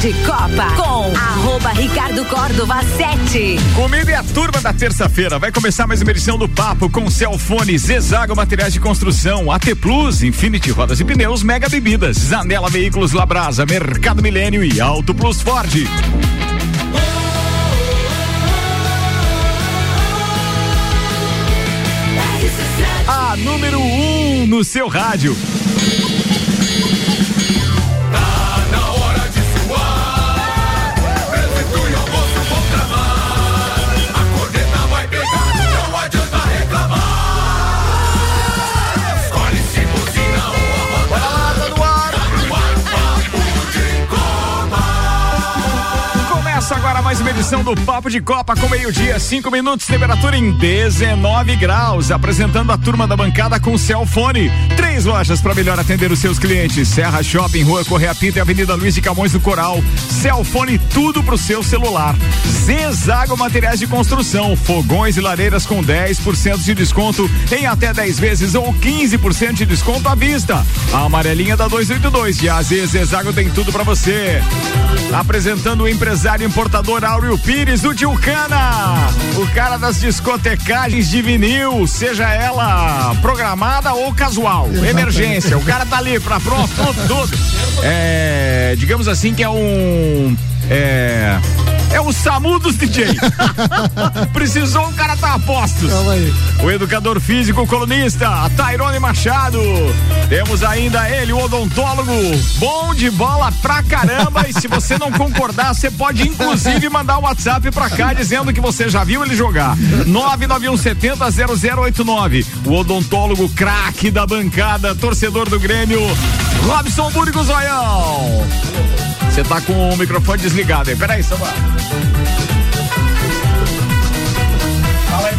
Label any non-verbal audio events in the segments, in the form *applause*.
de Copa com arroba Ricardo Córdova 7. Comigo e a turma da terça-feira. Vai começar mais uma edição do Papo com Celfone, Zezago Materiais de Construção, AT Plus, Infinity Rodas e Pneus, Mega Bebidas, Zanela Veículos Labrasa, Mercado Milênio e Auto Plus Ford. A número 1 um no seu rádio. Mais uma edição do Papo de Copa com meio-dia, cinco minutos, temperatura em 19 graus. Apresentando a turma da bancada com Celfone. Três lojas para melhor atender os seus clientes: Serra Shopping, Rua Correia Pinta e Avenida Luiz de Camões do Coral. Celfone, tudo pro seu celular. Zezago Materiais de Construção, fogões e lareiras com 10% de desconto em até 10 vezes ou 15% de desconto à vista. A amarelinha da 282 e a Zezago tem tudo para você. Apresentando o empresário importador Áureo Pires do Tilcana, o cara das discotecagens de vinil, seja ela programada ou casual, emergência, o cara tá ali pra pronto, tudo, tudo. É, digamos assim que é um é é o SAMU dos DJ. *laughs* Precisou, o cara tá a postos. Calma aí. O educador físico colunista, a Tairone Machado. Temos ainda ele, o odontólogo, bom de bola pra caramba. e se você não concordar, você pode inclusive mandar um WhatsApp pra cá dizendo que você já viu ele jogar. 991700089. O odontólogo craque da bancada, torcedor do Grêmio, Robson Burgos Zoião. Você tá com o microfone desligado aí. Peraí, Samuel.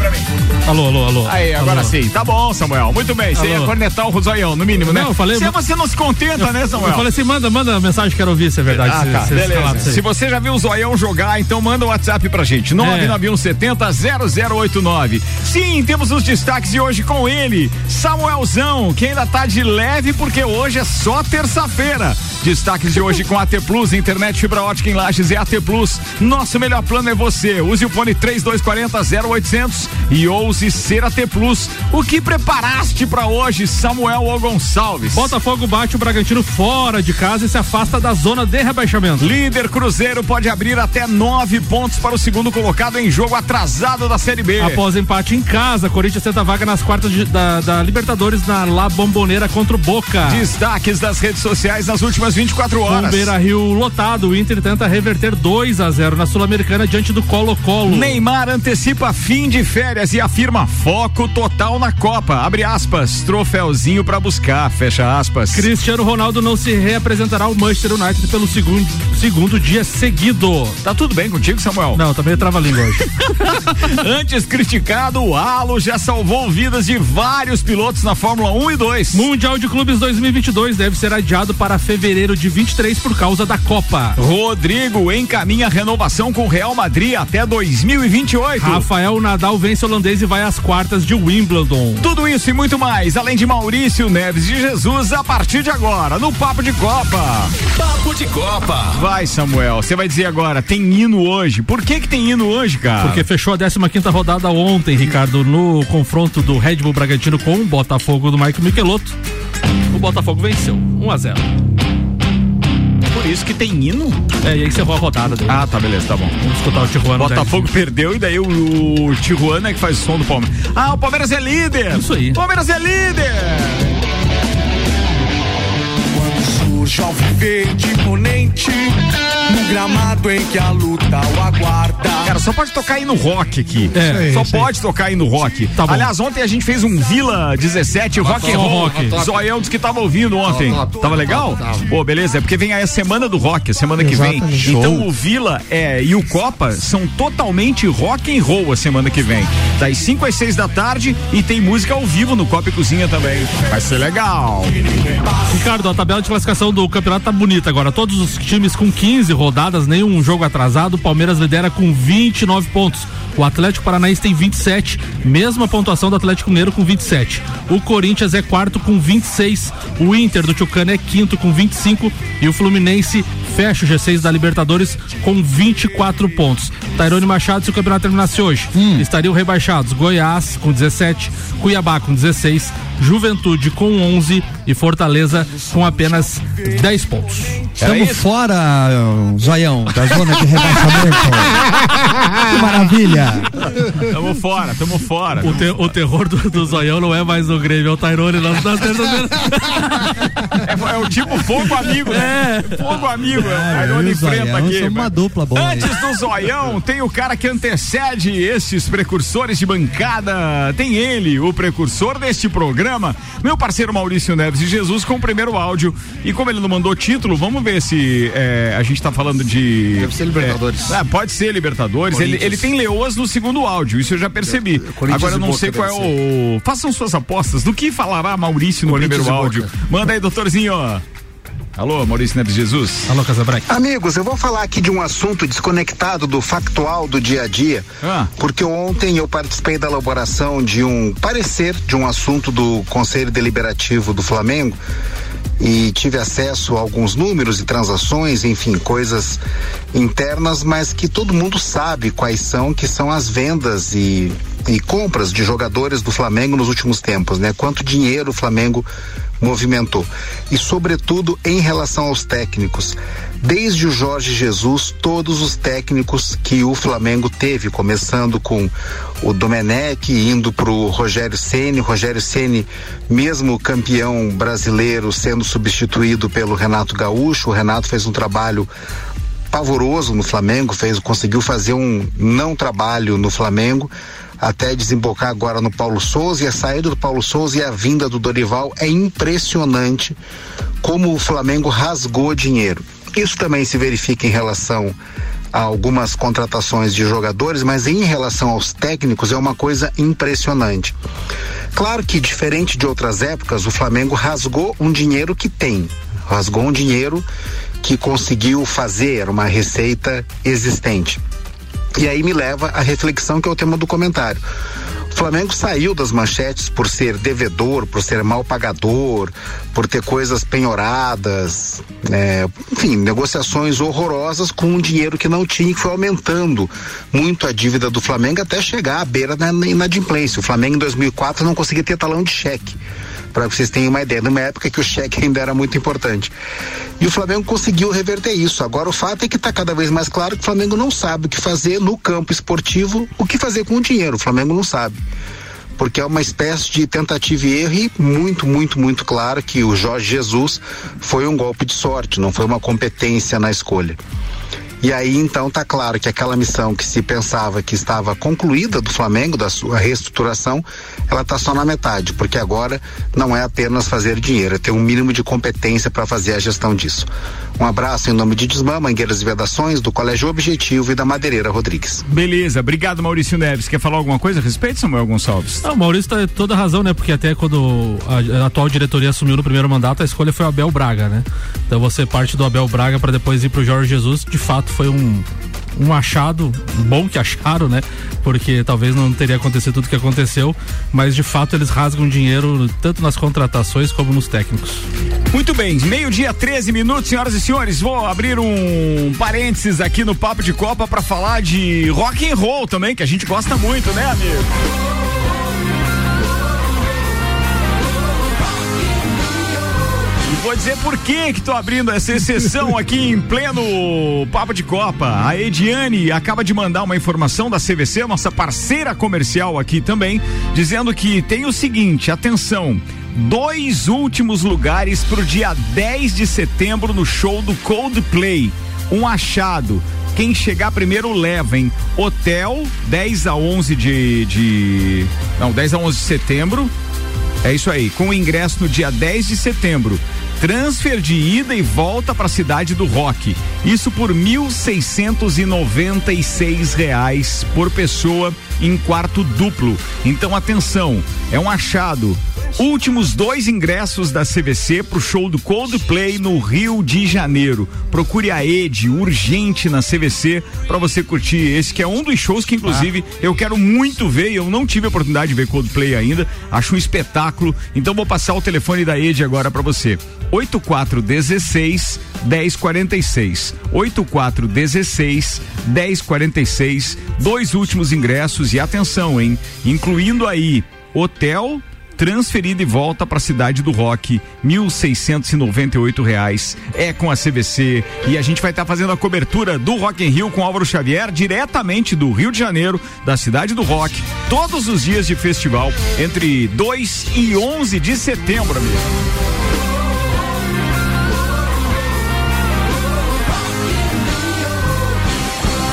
Pra mim. Alô, alô, alô. Aí, agora alô. sim. Tá bom, Samuel. Muito bem. Você ia cornetar o Rosoião, no mínimo, né? Não, eu falei. Se você não se contenta, eu, né, Samuel? Eu falei assim: manda, manda a mensagem, quero ouvir se é verdade. Ah, se, tá. Se, Beleza. Se, se você já viu o Zoião jogar, então manda o um WhatsApp pra gente. 991700089. É. Sim, temos os destaques de hoje com ele, Samuelzão, que ainda tá de leve porque hoje é só terça-feira. Destaques de hoje com AT Plus, internet fibra ótica em Lages e AT Plus. Nosso melhor plano é você. Use o fone 3240 0800 e ouse ser AT Plus. O que preparaste para hoje, Samuel ou Gonçalves? Botafogo bate o Bragantino fora de casa e se afasta da zona de rebaixamento. Líder Cruzeiro pode abrir até nove pontos para o segundo colocado em jogo atrasado da Série B. Após empate em casa, Corinthians tenta vaga nas quartas de, da, da Libertadores na La Bombonera contra o Boca. Destaques das redes sociais nas últimas últimas 24 horas. Com Beira Rio lotado, o Inter tenta reverter 2 a 0 na Sul-Americana diante do Colo-Colo. Neymar antecipa fim de férias e afirma foco total na Copa. Abre aspas, troféuzinho para buscar, fecha aspas. Cristiano Ronaldo não se reapresentará ao Manchester United pelo segundo, segundo dia seguido. Tá tudo bem contigo, Samuel? Não, tá meio trava-língua hoje. *laughs* Antes criticado, o Halo já salvou vidas de vários pilotos na Fórmula 1 e 2. Mundial de Clubes 2022 deve ser adiado para fevereiro fevereiro de 23 por causa da Copa. Rodrigo encaminha renovação com o Real Madrid até 2028. Rafael Nadal vence holandês e vai às quartas de Wimbledon. Tudo isso e muito mais, além de Maurício Neves de Jesus, a partir de agora, no Papo de Copa. Papo de Copa. Vai, Samuel, você vai dizer agora, tem hino hoje. Por que que tem hino hoje, cara? Porque fechou a 15 quinta rodada ontem, Ricardo, no confronto do Red Bull Bragantino com o Botafogo do Mike Michelotto. O Botafogo venceu, 1 a 0 por isso que tem hino? É, e aí você a rodada dele. Ah, tá, beleza, tá bom. Vamos escutar o Tijuana. Botafogo perdeu e daí o, o Tijuana é que faz o som do Palmeiras. Ah, o Palmeiras é líder! Isso aí. Palmeiras é líder! Quando surge ao verde imponente no gramado em que a luta o aguarda. Cara, só pode tocar aí no rock aqui. É, só pode tocar aí no rock. Tá bom. Aliás, ontem a gente fez um Vila 17 rock and roll. Rock. Zoião disse que tava ouvindo ontem. Tava legal? Pô, beleza. É porque vem aí a semana do rock, a semana que vem. Então o Vila é, e o Copa são totalmente rock and roll a semana que vem. Das 5 às 6 da tarde e tem música ao vivo no Copa e Cozinha também. Vai ser legal. Ricardo, a tabela de classificação do campeonato tá bonita agora. Todos os times com 15 rodadas, nenhum jogo atrasado. O Palmeiras lidera com 20 29 pontos. O Atlético Paranaense tem 27, mesma pontuação do Atlético Mineiro com 27. O Corinthians é quarto com 26. O Inter do Tucano é quinto com 25 e o Fluminense fecha o G6 da Libertadores com 24 pontos. Tairone Machado, se o campeonato terminasse hoje, hum. estariam rebaixados Goiás com 17, Cuiabá com 16, Juventude com 11 e Fortaleza com apenas 10 pontos. Estamos fora, Zoião, da zona de rebaixamento. que maravilha. Tamo fora, tamo fora. O, te, o terror do, do Zoião não é mais o Grêmio, é o Tairone lá na *laughs* terça-feira. É, é, o tipo fogo amigo, né? É. Fogo amigo. É, o Tairone enfrenta aqui. uma dupla boa. Antes aí. do Zoião, tem o cara que antecede esses precursores de bancada. Tem ele, o precursor deste programa, meu parceiro Maurício Neves de Jesus, com o primeiro áudio. E como ele não mandou título, vamos ver ver se é, a gente tá falando de. Deve ser Libertadores. É, pode ser Libertadores. Ele, ele tem leoas no segundo áudio, isso eu já percebi. Agora eu não sei qual é o. Façam suas apostas. Do que falará Maurício no primeiro áudio? Manda aí, doutorzinho. Alô, Maurício Neves Jesus. Alô, Casabranca. Amigos, eu vou falar aqui de um assunto desconectado do factual do dia a dia, ah. porque ontem eu participei da elaboração de um parecer de um assunto do Conselho Deliberativo do Flamengo e tive acesso a alguns números e transações, enfim, coisas internas, mas que todo mundo sabe quais são, que são as vendas e, e compras de jogadores do Flamengo nos últimos tempos, né? Quanto dinheiro o Flamengo movimentou. E, sobretudo, em relação aos técnicos. Desde o Jorge Jesus, todos os técnicos que o Flamengo teve, começando com o Domenech, indo para o Rogério Ceni, Rogério Ceni, mesmo campeão brasileiro, sendo substituído pelo Renato Gaúcho. O Renato fez um trabalho pavoroso no Flamengo, fez, conseguiu fazer um não trabalho no Flamengo até desembocar agora no Paulo Souza e a saída do Paulo Souza e a vinda do Dorival é impressionante como o Flamengo rasgou dinheiro. Isso também se verifica em relação a algumas contratações de jogadores, mas em relação aos técnicos é uma coisa impressionante. Claro que diferente de outras épocas, o Flamengo rasgou um dinheiro que tem, rasgou um dinheiro que conseguiu fazer uma receita existente. E aí me leva à reflexão que é o tema do comentário. O Flamengo saiu das manchetes por ser devedor, por ser mal pagador, por ter coisas penhoradas, é, enfim, negociações horrorosas com um dinheiro que não tinha, que foi aumentando muito a dívida do Flamengo até chegar à beira da inadimplência. O Flamengo em 2004 não conseguia ter talão de cheque para vocês terem uma ideia, numa época que o cheque *laughs* ainda era muito importante. E o Flamengo conseguiu reverter isso. Agora o fato é que está cada vez mais claro que o Flamengo não sabe o que fazer no campo esportivo, o que fazer com o dinheiro. O Flamengo não sabe. Porque é uma espécie de tentativa e erro e muito, muito, muito claro que o Jorge Jesus foi um golpe de sorte, não foi uma competência na escolha. E aí então tá claro que aquela missão que se pensava que estava concluída do Flamengo, da sua reestruturação, ela tá só na metade, porque agora não é apenas fazer dinheiro, é ter um mínimo de competência para fazer a gestão disso. Um abraço em nome de Desmã, Mangueiras e Vedações, do Colégio Objetivo e da Madeireira Rodrigues. Beleza, obrigado Maurício Neves. Quer falar alguma coisa a respeito, Samuel Gonçalves? Não, Maurício tá toda razão, né? Porque até quando a, a atual diretoria assumiu no primeiro mandato, a escolha foi o Abel Braga, né? Então você parte do Abel Braga para depois ir pro Jorge Jesus, de fato foi um, um achado bom que acharam, né? Porque talvez não teria acontecido tudo que aconteceu, mas de fato eles rasgam dinheiro tanto nas contratações como nos técnicos. Muito bem, meio-dia, 13 minutos, senhoras e senhores. Vou abrir um parênteses aqui no Papo de Copa para falar de rock and roll também, que a gente gosta muito, né, amigo? Vou dizer por que que tô abrindo essa exceção aqui em pleno Papo de Copa. A Ediane acaba de mandar uma informação da CVC, nossa parceira comercial aqui também, dizendo que tem o seguinte, atenção, dois últimos lugares pro dia 10 de setembro no show do Coldplay. Um achado. Quem chegar primeiro leva, hein? Hotel 10 a 11 de, de não, 10 a 11 de setembro. É isso aí, com o ingresso no dia 10 de setembro transfer de ida e volta para a cidade do Rock. Isso por R$ reais por pessoa em quarto duplo. Então atenção, é um achado. Últimos dois ingressos da CVC pro show do Coldplay no Rio de Janeiro. Procure a Ed urgente na CVC para você curtir esse que é um dos shows que inclusive eu quero muito ver. e Eu não tive a oportunidade de ver Coldplay ainda. Acho um espetáculo. Então vou passar o telefone da Ed agora para você. 8416 1046. 8416 1046. Dois últimos ingressos e atenção, hein? Incluindo aí hotel transferida e volta para a cidade do Rock, 1.698 reais. É com a CVC e a gente vai estar tá fazendo a cobertura do Rock in Rio com Álvaro Xavier diretamente do Rio de Janeiro, da cidade do Rock, todos os dias de festival entre 2 e 11 de setembro, amigo.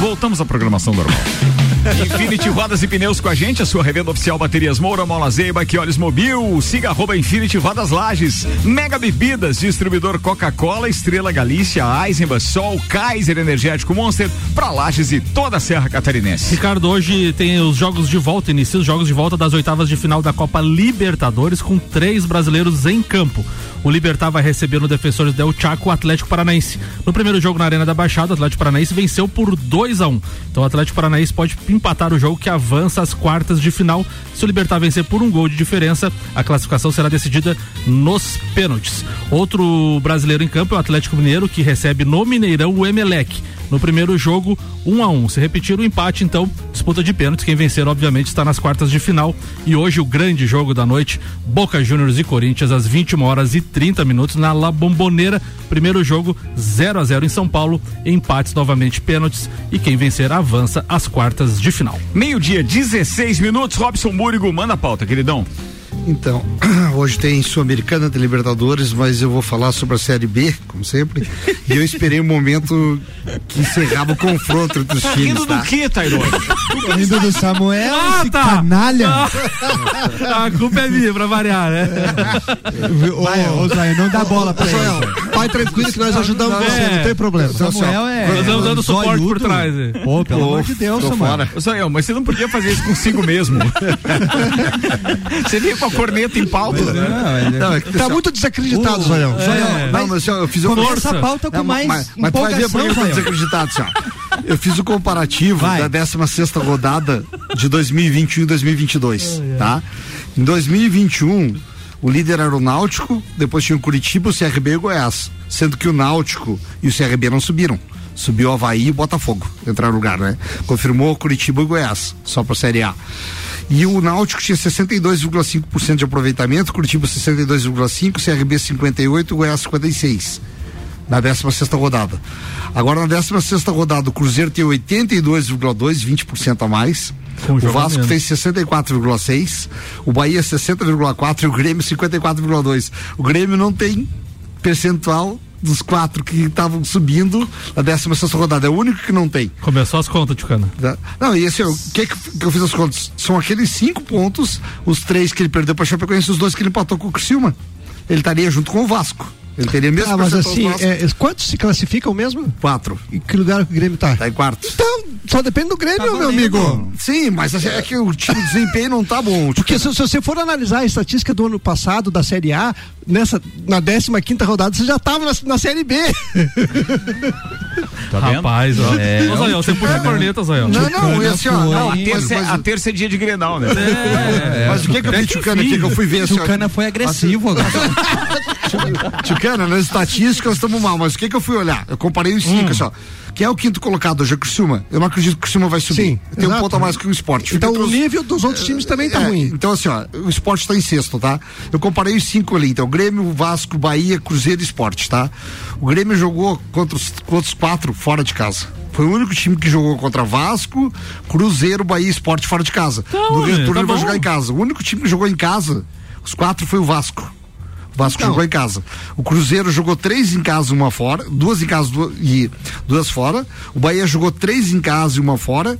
Voltamos à programação normal. Infinity Rodas e Pneus com a gente, a sua revenda oficial Baterias Moura, Mola Zeiba, que olhos mobil, siga arroba Infinity Rodas Lages, Mega Bebidas, distribuidor Coca-Cola, Estrela Galícia, Eisenbach, Sol, Kaiser Energético Monster, pra Lages e toda a Serra Catarinense. Ricardo, hoje tem os jogos de volta, inicia os jogos de volta das oitavas de final da Copa Libertadores com três brasileiros em campo. O Libertar vai receber no Defensores Del Chaco o Atlético Paranaense. No primeiro jogo na Arena da Baixada, o Atlético Paranaense venceu por 2 a 1 um. Então o Atlético Paranaense pode empatar o jogo que avança às quartas de final. Se o Libertar vencer por um gol de diferença, a classificação será decidida nos pênaltis. Outro brasileiro em campo é o Atlético Mineiro, que recebe no Mineirão o Emelec no primeiro jogo, 1 um a 1 um. Se repetir o empate, então, disputa de pênaltis. Quem vencer, obviamente, está nas quartas de final. E hoje o grande jogo da noite, Boca Juniors e Corinthians, às 21 horas e 30 minutos, na La Bombonera. Primeiro jogo, 0 a 0 em São Paulo. Empates novamente, pênaltis. E quem vencer avança às quartas de final. Meio-dia, 16 minutos. Robson Múrigo, manda a pauta, queridão. Então, *clears throat* hoje tem Sul-Americana de Libertadores, mas eu vou falar sobre a Série B, como sempre. e eu esperei o um momento que encerrava o confronto entre os tá times. Rindo tá? do que, Tairone? rindo do Samuel, ah, esse tá. canalha. Ah, a culpa é minha, pra variar, né? Vai, ô, Zé, não dá bola pra ele. Pai tranquilo que nós ajudamos não, você, é. não tem problema. Samuel é. Nós estamos dando suporte por trás. Pô, pelo amor de Deus, Samuel. Ô, Samuel, mas você não podia fazer isso consigo mesmo. *laughs* você veio com a corneta em pauta. Né? Não, é tá muito desacreditado, uh, Zoião. É, não, mas eu fiz uma essa pauta com mais mas, mas tu vai ver por que eu tô desacreditado, senhor. *laughs* Eu fiz o comparativo vai. da 16 rodada de 2021 e 2022, tá? Em 2021, o líder era o Náutico, depois tinha o Curitiba, o CRB e o Goiás. Sendo que o Náutico e o CRB não subiram. Subiu o Havaí e o Botafogo. Entraram no lugar, né? Confirmou Curitiba e Goiás, só pra Série A. E o Náutico tinha 62,5% de aproveitamento, Curitiba 62,5%, CRB 58%, Goiás 56% na 16 rodada. Agora na 16 rodada o Cruzeiro tem 82,2, 20% a mais. o Vasco tem 64,6, o Bahia 60,4 e o Grêmio 54,2. O Grêmio não tem percentual dos quatro que estavam subindo na 16 rodada. É o único que não tem. Começou as contas, Ticana. Tá. Não, e assim, o que, que eu fiz as contas? São aqueles cinco pontos, os três que ele perdeu para Chapecoense, os dois que ele empatou com o Criciúma. Ele estaria junto com o Vasco. Ele teria mesmo ah, mas assim, é, quantos se classificam mesmo? Quatro. E que lugar o Grêmio tá? Tá em quarto. Então, só depende do Grêmio, tá meu amigo. Sim, mas assim, é que o time de desempenho não tá bom. Porque se, se, você for analisar a estatística do ano passado da Série A, nessa, na 15 quinta rodada, você já tava na, na Série B. Tá Rapaz, ó. É, Ô, Zayão, você puxa a corneta, Zayão. Não, não, esse, ó, não, a, terça, mas, a terça é dia de Grenal, né? É, é, mas o que que eu vi Tchucana que eu fui ver? Assim, Tchucana foi agressivo agora. Tchucana, nas estatísticas estamos mal, mas o que que eu fui olhar? Eu comparei os cinco, hum. assim, ó. Quem é o quinto colocado hoje? É o Criciúma. Eu não acredito que o Criciúma vai subir. Sim, Tem exato. um ponto a mais que o esporte. Então o nível dos outros times também tá é, ruim. Então assim, ó, o esporte está em sexto, tá? Eu comparei os cinco ali. Então, Grêmio, Vasco, Bahia, Cruzeiro e Esporte, tá? O Grêmio jogou contra os, contra os quatro fora de casa. Foi o único time que jogou contra Vasco, Cruzeiro, Bahia Esporte fora de casa. Então, no retorno tá ele vai jogar em casa. O único time que jogou em casa, os quatro foi o Vasco. O Vasco então. jogou em casa. O Cruzeiro jogou três em casa, uma fora, duas em casa duas, e duas fora. O Bahia jogou três em casa e uma fora.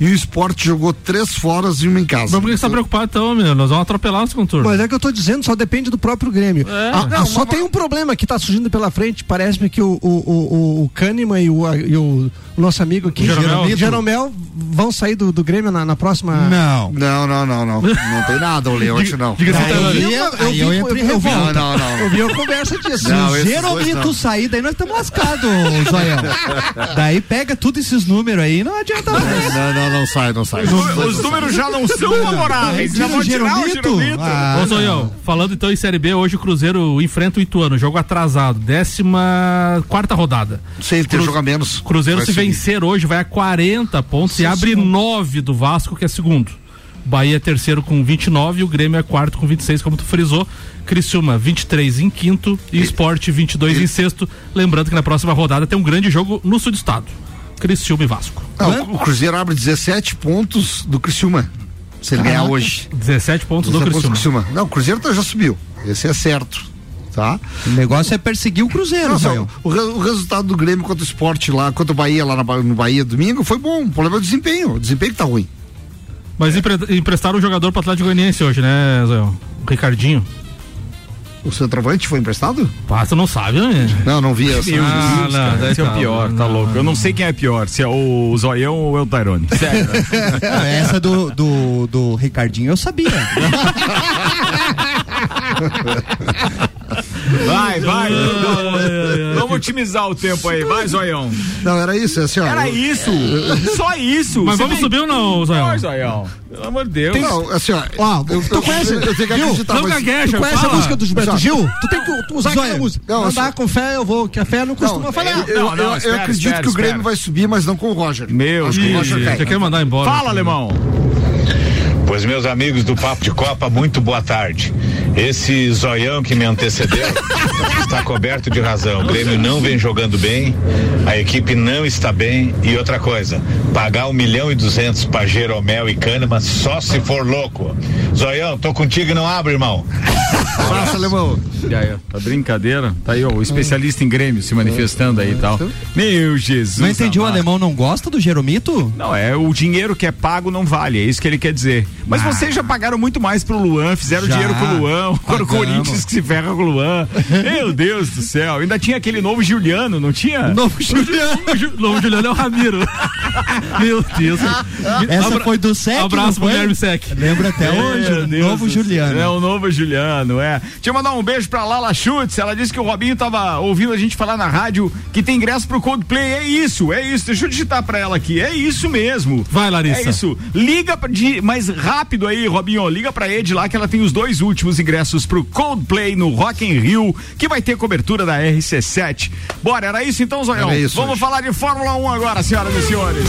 E o esporte jogou três foras e uma em casa. Mas por que você tá preocupado então, meu? Nós vamos atropelar o segundo turno. Mas é que eu tô dizendo, só depende do próprio Grêmio. É. Ah, Não, ah, só tem um problema que tá surgindo pela frente. Parece-me que o, o, o, o Kahneman e o, a- e o nosso amigo aqui, O Jeromel? Jeromel, vão sair do, do Grêmio na, na próxima. Não. Não, não, não, não. Não tem nada, o Leote não. Diga-se Daí passagem. eu, eu aí vi- eu eu entro em vi- eu vi- Não, não, não. Eu vi a conversa disso. Se Não, o esses dois Jeromito não. sair, daí nós estamos lascados, Zoião. *laughs* daí pega tudo esses números aí, não adianta mais. Não, não, não sai, não sai. Os números já não são favoráveis. Já vão o tirar o? Jeromito. Ah, Ô, Zoião, falando então em Série B, hoje o Cruzeiro enfrenta o Ituano, jogo atrasado, décima quarta rodada. Sei, ele tem jogo a menos. Cruzeiro se vencer hoje vai a 40 pontos e abre 9 do Vasco, que é segundo. Bahia é terceiro com 29 e o Grêmio é quarto com 26, como tu frisou. Criciúma 23 em quinto e Sport 22 em sexto. Lembrando que na próxima rodada tem um grande jogo no sul do estado. Criciúma e Vasco. Não, o Cruzeiro abre 17 pontos do Criciúma. Se ele ganhar hoje. 17 pontos do 17 pontos do Criciúma. Criciúma. Não, o Cruzeiro tá- já subiu. Esse é certo. Tá? O negócio é perseguir o Cruzeiro, Zoião. o, o resultado do Grêmio contra o esporte lá, contra o Bahia lá na no Bahia domingo foi bom. O problema é o desempenho. O desempenho que tá ruim. Mas empre- emprestaram o jogador pro Atlético Goianiense hoje, né, Zoião? O Ricardinho. O centroavante foi emprestado? Pá, tu não sabe, né? Não, não vi essa. Ah, Deus, não, daí esse é tá, o pior, tá não. louco. Eu não sei quem é pior, se é o Zoião ou é o Tyrone. *laughs* Sério. Não, essa do, do, do Ricardinho eu sabia. *laughs* Vai, vai. Vamos otimizar o tempo aí. Vai, Zoião. Não, era isso, é assim, ó. Era isso. Só isso. Mas Você vamos tem- subir ou não, Zoião? Vai, Zoião. Pelo amor de Deus. Não, assim, ó. Ó, eu, tu eu, conhece- eu, eu tenho que acreditar, Não mas- gagueja, Tu conhece fala. a música do Gilberto. Gil? Tu tem que usar aquela música. Não, Andar eu- com fé, eu vou, que a fé não costuma Não, falhar. eu, Não, não, eu- eu espera, acredito espera, que o Grêmio espera. vai subir, mas não com o Roger. Meu Acho que o Deus. Cai. quer mandar embora. Fala, alemão. Pois, meus amigos do Papo de Copa, muito boa tarde. Esse zoião que me antecedeu *laughs* está coberto de razão. O Grêmio não vem jogando bem, a equipe não está bem. E outra coisa, pagar um milhão e duzentos para Jeromel e Kahneman só se for louco. Zoião, tô contigo e não abre, irmão. Abraço, alemão. E aí, ó, tá brincadeira? Tá aí, ó, o especialista em Grêmio se manifestando aí e tal. Meu Jesus. Não entendi, o amado. alemão não gosta do Jeromito? Não, é o dinheiro que é pago não vale, é isso que ele quer dizer. Mas vocês já pagaram muito mais pro Luan, fizeram Já. dinheiro com o Luan, *laughs* o. Corinthians que se ferra com o Luan. Meu Deus do céu, ainda tinha aquele novo Juliano, não tinha? Novo *laughs* Juliano. Novo Juliano é o Ramiro. *laughs* Meu Deus. Essa Abra- foi do Sec, Abraço pro? Guilherme Sec. Lembra até hoje, o Deus novo. Juliano. É o novo Juliano, é. Deixa eu mandar um beijo pra Lala Schutz. Ela disse que o Robinho tava ouvindo a gente falar na rádio que tem ingresso pro Coldplay. É isso, é isso. Deixa eu digitar pra ela aqui. É isso mesmo. Vai, Larissa. É isso. Liga de, mais rápido aí, Robinho. Liga pra Ed lá que ela tem os dois últimos ingressos pro Coldplay no Rock in Rio, que vai ter cobertura da RC7. Bora, era isso então, Zoião? Era isso Vamos hoje. falar de Fórmula 1 agora, senhoras e senhores.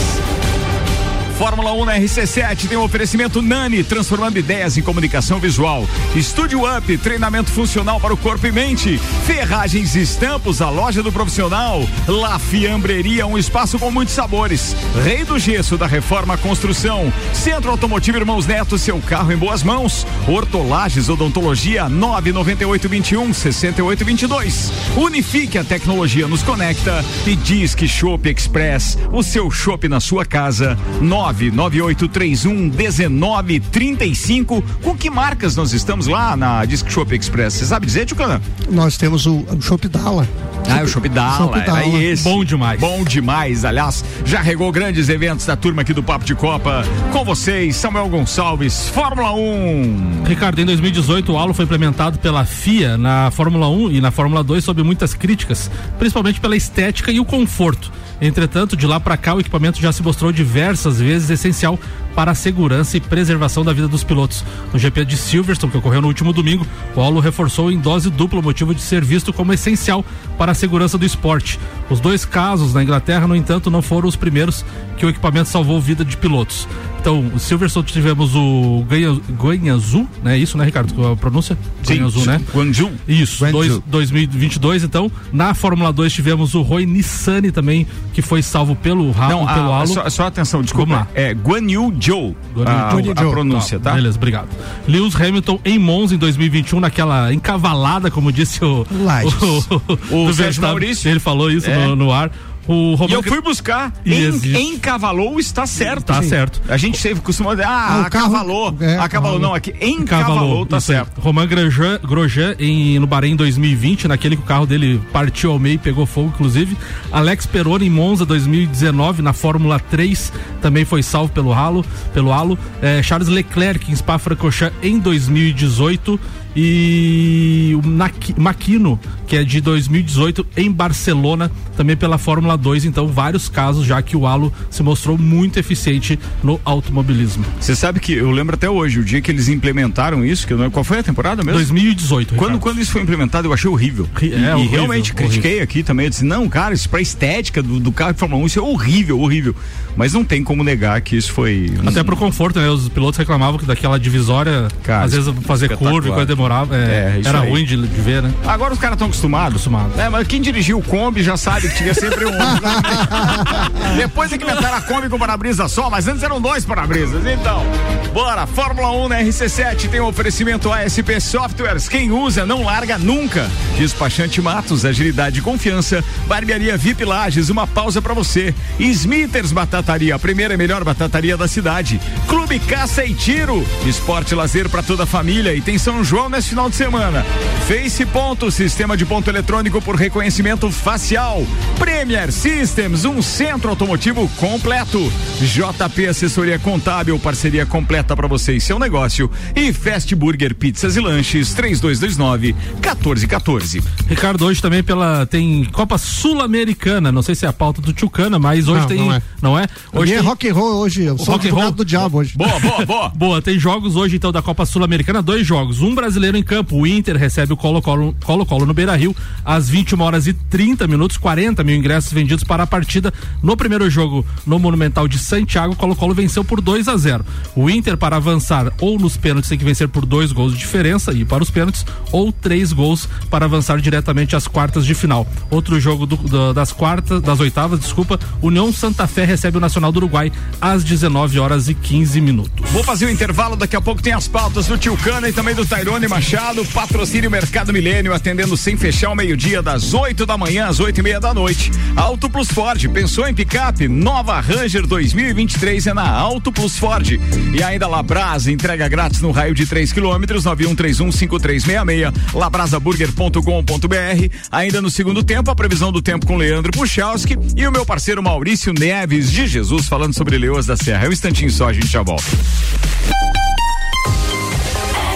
Fórmula 1 na RC7 tem um oferecimento Nani, transformando ideias em comunicação visual. Estúdio Up, treinamento funcional para o corpo e mente. Ferragens e Estampos, a loja do profissional. La Fiambreria, um espaço com muitos sabores. Rei do Gesso, da Reforma Construção. Centro Automotivo Irmãos Neto, seu carro em boas mãos. Hortolages Odontologia, 99821 6822. Unifique a tecnologia nos conecta e diz que Shop Express, o seu shopping na sua casa, 99831 1935. Com que marcas nós estamos lá na Disc Shop Express? Você sabe dizer, Tchucana? Nós temos o, o Shop Dala. Ah, o Shop Dala, Dala. esse. Bom demais. Bom demais, aliás, já regou grandes eventos da turma aqui do Papo de Copa. Com vocês, Samuel Gonçalves, Fórmula 1. Ricardo, em 2018 o halo foi implementado pela FIA na Fórmula 1 e na Fórmula 2 sob muitas críticas, principalmente pela estética e o conforto. Entretanto, de lá para cá o equipamento já se mostrou diversas vezes essencial para a segurança e preservação da vida dos pilotos. No GP de Silverstone, que ocorreu no último domingo, o halo reforçou em dose dupla o motivo de ser visto como essencial para a segurança do esporte. Os dois casos na Inglaterra, no entanto, não foram os primeiros que o equipamento salvou vida de pilotos. Então, o Silverstone tivemos o Guanha- Guanhazu, né? Isso, né, Ricardo? A pronúncia? Guanhazu, né? Guangzhou. Isso, dois, 2022, então. Na Fórmula 2 tivemos o Roy Nissani também, que foi salvo pelo Rabo, Não, pelo a, halo. só, só atenção, desculpa. Vamos lá. É Guan Yu Zhou, Guan Yu a, Zhou. a pronúncia, tá? Beleza, obrigado. Lewis Hamilton em Monza em 2021, naquela encavalada, como disse o, Lages. o, O do Sérgio Verstappen. Maurício. Ele falou isso É. no, no ar. O e eu fui buscar. Em, encavalou está certo. Tá certo. A gente sempre costuma dizer, ah, acavalou. é, acavalou. Não, aqui encavalou, tá certo. Romain Grosjean, Grosjean em, no Bahrein 2020, naquele que o carro dele partiu ao meio e pegou fogo, inclusive. Alex Peroni em Monza 2019, na Fórmula 3, também foi salvo pelo halo. Pelo halo. É, Charles Leclerc em Spa-Francorchamps em 2018 e o Maquino, que é de 2018 em Barcelona, também pela Fórmula 2. Então, vários casos já que o halo se mostrou muito eficiente no automobilismo. Você sabe que eu lembro até hoje, o dia que eles implementaram isso, que não, qual foi a temporada mesmo? 2018. Quando, quando isso foi implementado, eu achei horrível. É, e, horrível, realmente critiquei horrível. aqui também. Eu disse, não, cara, isso pra estética do, do carro de Fórmula 1, isso é horrível, horrível. Mas não tem como negar que isso foi. Até pro conforto, né? Os pilotos reclamavam que daquela divisória, Cara, às vezes fazer curva e coisa É, É, era aí. ruim de, de ver, né? Agora os caras estão acostumados. Acostumados. É, mas quem dirigiu o Kombi já sabe que tinha sempre um. *laughs* Depois é que inventaram a Kombi com para-brisa só, mas antes eram dois para-brisas. Então, bora. Fórmula 1 na RC7 tem um oferecimento ASP Softwares. Quem usa não larga nunca. Despachante Matos, agilidade e confiança. Barbearia VIP Lages, uma pausa pra você. Smithers Batataria, a primeira e melhor batataria da cidade. Clube Caça e Tiro, esporte lazer pra toda a família. E tem São João nesse final de semana. Face Ponto, sistema de ponto eletrônico por reconhecimento facial. Premier Systems, um centro automotivo completo. JP Assessoria Contábil, parceria completa pra você e seu negócio. E Fast Burger Pizzas e Lanches, 3229 1414. Ricardo, hoje também pela tem Copa Sul-Americana, não sei se é a pauta do Tchucana, mas hoje Não, tem, não é. não é? Hoje Hoje é tem rock and roll hoje, eu sou rock and roll. do diabo hoje. Boa, boa, boa. *laughs* Boa, tem jogos hoje então da Copa Sul-Americana, dois jogos, um brasileiro em campo, o Inter recebe o Colo-Colo no Beira-Rio às 21 horas e 30 minutos, 40 mil ingressos vendidos para a partida. No primeiro jogo no Monumental de Santiago, Colo-Colo venceu por 2 a 0. O Inter para avançar ou nos pênaltis tem que vencer por dois gols de diferença e para os pênaltis ou três gols para avançar diretamente às quartas de final. Outro jogo do- do- das quartas, das oitavas, desculpa, União Santa Fé recebe o Nacional do Uruguai às 19 horas e 15 minutos. Vou fazer o intervalo, daqui a pouco tem as pautas do Tio Cana e também do Tairone Machado, patrocínio Mercado Milênio, atendendo sem fechar o meio-dia, das 8 da manhã às 8 e meia da noite. Auto Plus Ford, pensou em picape? Nova Ranger 2023 é na Auto Plus Ford. E ainda Labrasa, entrega grátis no raio de 3 quilômetros, 91315366, labrasaburger.com.br. Ainda no segundo tempo, a previsão do tempo com Leandro Puchalski e o meu parceiro Maurício Neves de Jesus falando sobre Leoas da Serra. É um instantinho só, a gente já volta.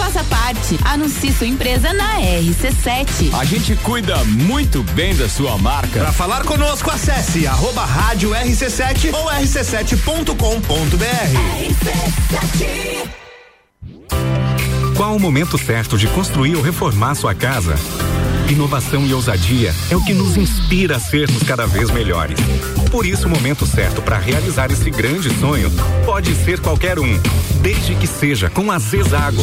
Faça parte. Anuncie sua empresa na RC7. A gente cuida muito bem da sua marca. Para falar conosco, acesse arroba rádio RC7 ou rc7.com.br. Qual o momento certo de construir ou reformar sua casa? Inovação e ousadia é o que nos inspira a sermos cada vez melhores. Por isso, o momento certo para realizar esse grande sonho pode ser qualquer um, desde que seja com a Zezago.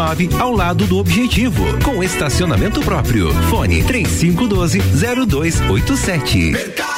ao lado do Objetivo. Com estacionamento próprio. Fone 3512 0287. Super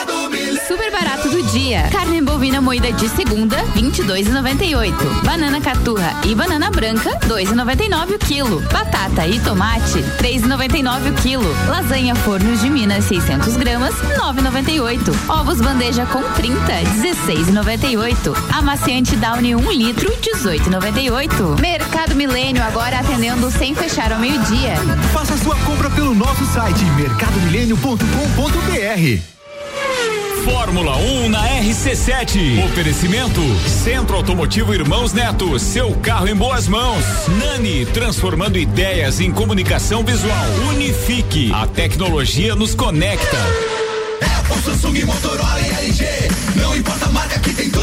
barato do dia. Carne bovina moída de segunda, 22,98. Banana caturra e banana branca, 2,99 o quilo. Batata e tomate, 3,99 o quilo. Lasanha Fornos de Minas, 600 gramas, 9,98. Ovos bandeja com 30, 16,98. Amaciante Downy 1 litro, 18,98. Mercado Milênio agora atendendo sem fechar ao meio-dia. Faça sua compra pelo nosso site mercadomilênio.com.br. Fórmula 1 na RC7. Oferecimento Centro Automotivo Irmãos Neto, seu carro em boas mãos. Nani, transformando ideias em comunicação visual. Unifique, a tecnologia nos conecta. Apple, Samsung, Motorola e LG. Não importa a marca que tem tudo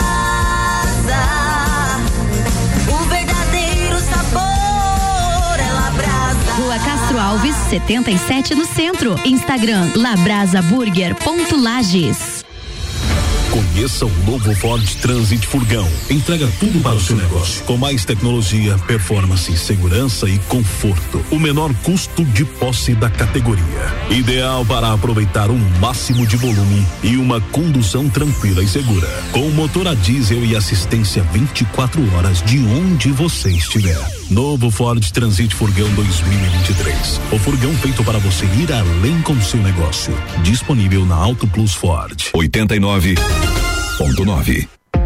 Rua Castro Alves, 77 no centro. Instagram labrasaburger.lages. Conheça o novo Ford Transit Furgão. Entrega tudo para o seu negócio. Com mais tecnologia, performance, segurança e conforto. O menor custo de posse da categoria. Ideal para aproveitar o máximo de volume e uma condução tranquila e segura. Com motor a diesel e assistência 24 horas de onde você estiver. Novo Ford Transit Furgão 2023. O furgão feito para você ir além com seu negócio. Disponível na Auto Plus Ford. 89.9.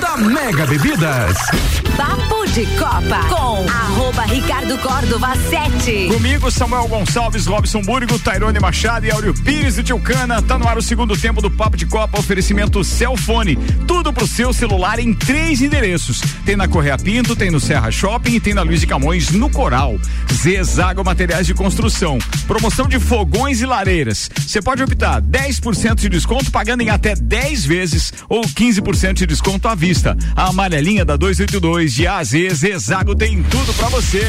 da Mega Bebidas. Papo de Copa com arroba Ricardo Córdova 7. Comigo, Samuel Gonçalves, Robson Burgo, Tairone Machado e Áureo Pires de Tilcana. Tá no ar o segundo tempo do Papo de Copa, oferecimento Celfone. Tudo pro seu celular em três endereços. Tem na Correia Pinto, tem no Serra Shopping e tem na Luiz de Camões, no Coral. Zezago Materiais de Construção. Promoção de fogões e lareiras. Você pode optar 10% de desconto pagando em até 10 vezes ou 15% de desconto à vista. A amarelinha da 282 de AZ Zezago tem tudo pra você.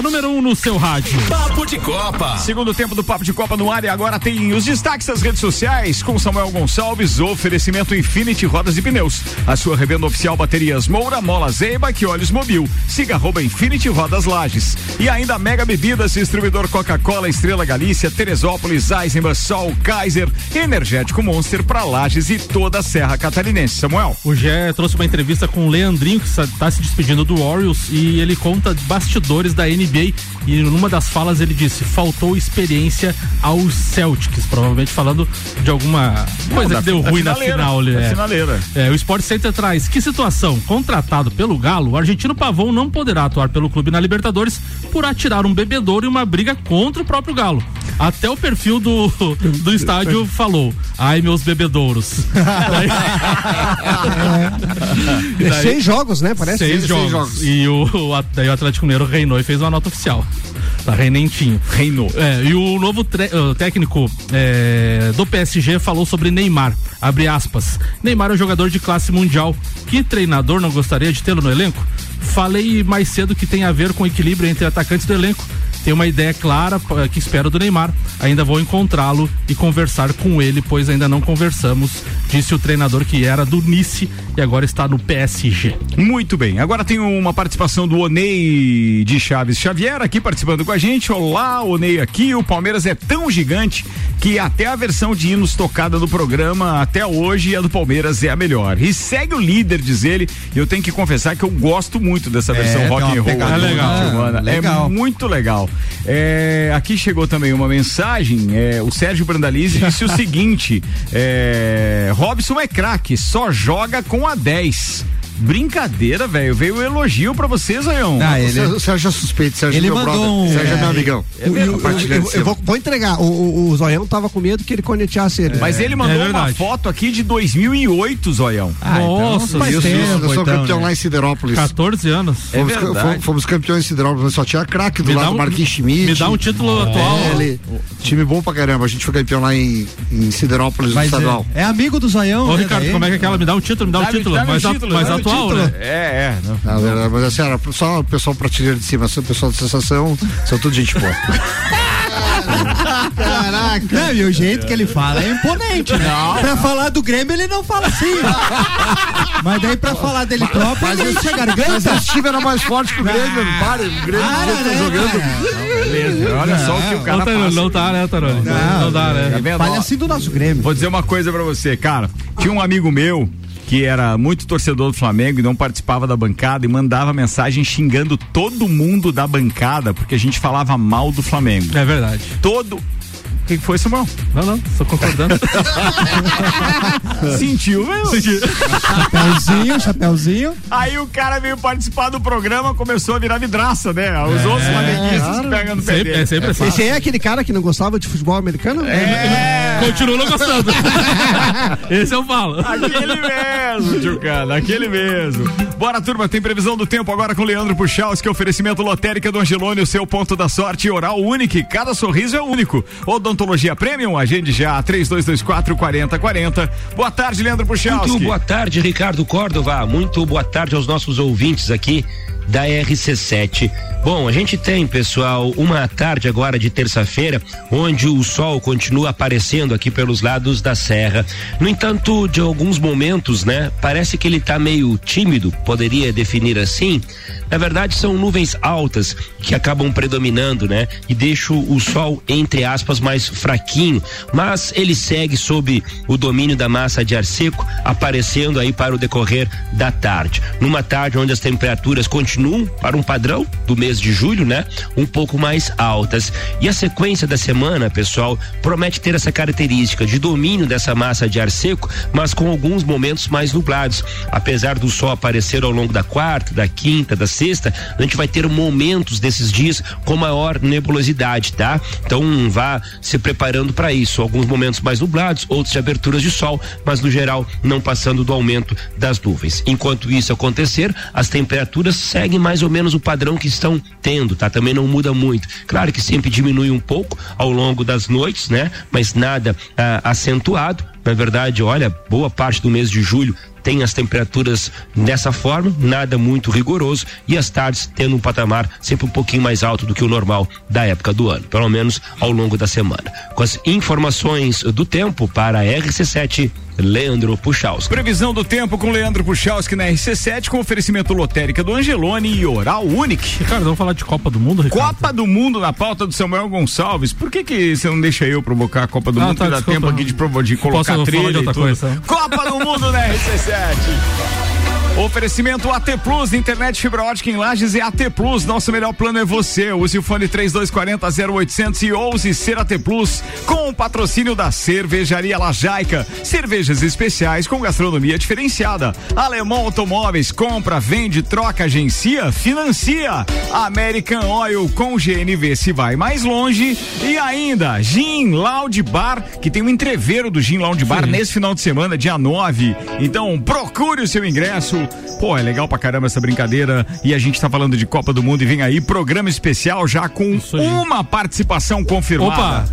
A número 1 um no seu rádio. Papo de Copa. Segundo tempo do Papo de Copa no ar e agora tem os destaques das redes sociais com Samuel Gonçalves, oferecimento Infinity Rodas e Pneus. A sua revenda oficial baterias Moura, Mola Zeiba, que olhos mobil. Siga arroba Infinity Rodas Lages. E ainda Mega Bebidas, distribuidor Coca-Cola, Estrela Galícia, Teresópolis, Eisenbahn, Sol, Kaiser, Energético Monster para Lages e toda a Serra Catarinense. Samuel. O Gé trouxe uma entrevista com o Leandrinho, que está se despedindo do Orioles, e ele conta bastidores da NBA e numa das falas ele disse: faltou experiência aos Celtics, provavelmente falando de alguma coisa Não, da- que deu da ruim na final. da é. finaleira. É, o Sport Center traz que situação? Contratado pelo Galo, o argentino Pavão não poderá atuar pelo clube na Libertadores por atirar um bebedouro em uma briga contra o próprio Galo. Até o perfil do, do estádio falou: ai, meus bebedouros. *laughs* É. É seis jogos, né? Parece seis, seis jogos. jogos. E o, o, daí o Atlético Mineiro reinou e fez uma nota oficial. Tá reinentinho. Reinou. É, e o novo técnico é, do PSG falou sobre Neymar. Abre aspas. Neymar é um jogador de classe mundial. Que treinador não gostaria de tê-lo no elenco? Falei mais cedo que tem a ver com equilíbrio entre atacantes do elenco. Tem uma ideia clara eh, que espero do Neymar. Ainda vou encontrá-lo e conversar com ele, pois ainda não conversamos, disse o treinador que era do Nice e agora está no PSG. Muito bem, agora tem uma participação do Onei de Chaves Xavier aqui participando com a gente. Olá, Onei aqui. O Palmeiras é tão gigante que até a versão de hinos tocada do programa até hoje a do Palmeiras é a melhor. E segue o líder, diz ele. Eu tenho que confessar que eu gosto muito dessa É, versão tem rock and roll. do legal. Legal. É muito legal. É, aqui chegou também uma mensagem. é, o Sérgio Brandalize *laughs* disse o seguinte: é, Robson é craque, só joga com a 10. Brincadeira, velho. Veio um elogio pra vocês, Ayão. Ah, ele- O Sérgio é suspeito, Sérgio Ele é meu mandou brother. um- Sérgio é meu é, amigão. Eu, eu- eu- eu cima. vou, vou entregar. O, o, o Zoião tava com medo que ele conectasse ele. Mas ele mandou É uma foto aqui de 2008, Zoião. Ah, então Nossa, faz Isso, tempo, isso, eu sou então, campeão né? lá em Siderópolis. 14 anos. Fomos, verdade. fomos- fomos campeões em Siderópolis, mas só tinha craque do Me lado um- Marquinhos Schmidt. me dá um título atual. Ele, time bom pra caramba. A gente foi campeão lá em, em Siderópolis, no Mas estadual. é, é amigo do Zoião, Ô, né, Ricardo, daí? como é que é aquela? Me dá um título, me dá um título. dá-me mais título, né? É, é. não. Na verdade, mas assim, era só o pessoal prateleira de cima, o pessoal de sensação, são tudo gente boa. *laughs* Caraca. Não, e o jeito que ele fala é imponente, né? Pra falar do Grêmio ele não fala assim. Mas daí pra falar dele próprio ele enche a Mas garganta. esse time era mais forte que o Grêmio, não pare. O Grêmio jeito que tá né, jogando. Beleza, olha só o que o cara Não, tá, passa. não tá, né, Tarone? Não, dá, Tá né? vendo? Fale Ó, assim do nosso Grêmio. Vou dizer uma coisa pra você, cara. Tinha um amigo meu que era muito torcedor do Flamengo e não participava da bancada e mandava mensagem xingando todo mundo da bancada porque a gente falava mal do Flamengo. É verdade. Todo. O que foi, Samuel? Não, não, tô concordando. *laughs* Sentiu, velho? Chapeuzinho, chapeuzinho. Aí o cara veio participar do programa, começou a virar vidraça, né? Os outros flamenguistas pegando no pé Sempre, dele. é sempre assim. Esse aí é aquele cara que não gostava de futebol americano? É, Continua não gostando. *laughs* Esse eu falo. aquele mesmo, tio Cana, aquele mesmo. Bora, turma, tem previsão do tempo agora com Leandro Puxaus, que é oferecimento lotérica do Angelone, o seu ponto da sorte oral único, cada sorriso é único. Odontologia Premium, agende já, 3224 4040. Boa tarde, Leandro Puxaus. Muito boa tarde, Ricardo Córdova. Muito boa tarde aos nossos ouvintes aqui da RC7. Bom, a gente tem, pessoal, uma tarde agora de terça-feira, onde o sol continua aparecendo aqui pelos lados da serra. No entanto, de alguns momentos, né, parece que ele tá meio tímido, poderia definir assim. Na verdade, são nuvens altas que acabam predominando, né, e deixam o sol, entre aspas, mais fraquinho. Mas ele segue sob o domínio da massa de ar seco, aparecendo aí para o decorrer da tarde. Numa tarde onde as temperaturas continuam para um padrão do mês de julho, né? Um pouco mais altas. E a sequência da semana, pessoal, promete ter essa característica de domínio dessa massa de ar seco, mas com alguns momentos mais nublados. Apesar do sol aparecer ao longo da quarta, da quinta, da sexta, a gente vai ter momentos desses dias com maior nebulosidade, tá? Então vá se preparando para isso. Alguns momentos mais nublados, outros de aberturas de sol, mas no geral não passando do aumento das nuvens. Enquanto isso acontecer, as temperaturas mais ou menos o padrão que estão tendo, tá? Também não muda muito. Claro que sempre diminui um pouco ao longo das noites, né? Mas nada ah, acentuado. Na verdade, olha, boa parte do mês de julho tem as temperaturas dessa forma, nada muito rigoroso e as tardes tendo um patamar sempre um pouquinho mais alto do que o normal da época do ano, pelo menos ao longo da semana. Com as informações do tempo para a RC7, Leandro Puchalski. Previsão do tempo com Leandro Puchalski na RC7 com oferecimento lotérica do Angelone e Oral Unique. Ricardo, vamos falar de Copa do Mundo, Ricardo? Copa do Mundo na pauta do Samuel Gonçalves. Por que que você não deixa eu provocar a Copa do Ah, Mundo? tá, que dá desculpa. tempo aqui de, de colocar trilha outra e tudo. coisa? Copa do Mundo na RC7. Cidade. Oferecimento AT Plus, internet fibra ótica em Lages e AT Plus. Nosso melhor plano é você. Use o fone 3240 0800 e ouse ser AT Plus com o patrocínio da Cervejaria Lajaica. Cervejas especiais com gastronomia diferenciada. Alemão Automóveis, compra, vende, troca, agencia, financia. American Oil com GNV se vai mais longe. E ainda, Gin Loud Bar, que tem um entreveiro do Gin Loud Bar Sim. nesse final de semana, dia 9. Então, procure o seu ingresso. Pô, é legal pra caramba essa brincadeira. E a gente tá falando de Copa do Mundo e vem aí programa especial já com uma participação confirmada. Opa!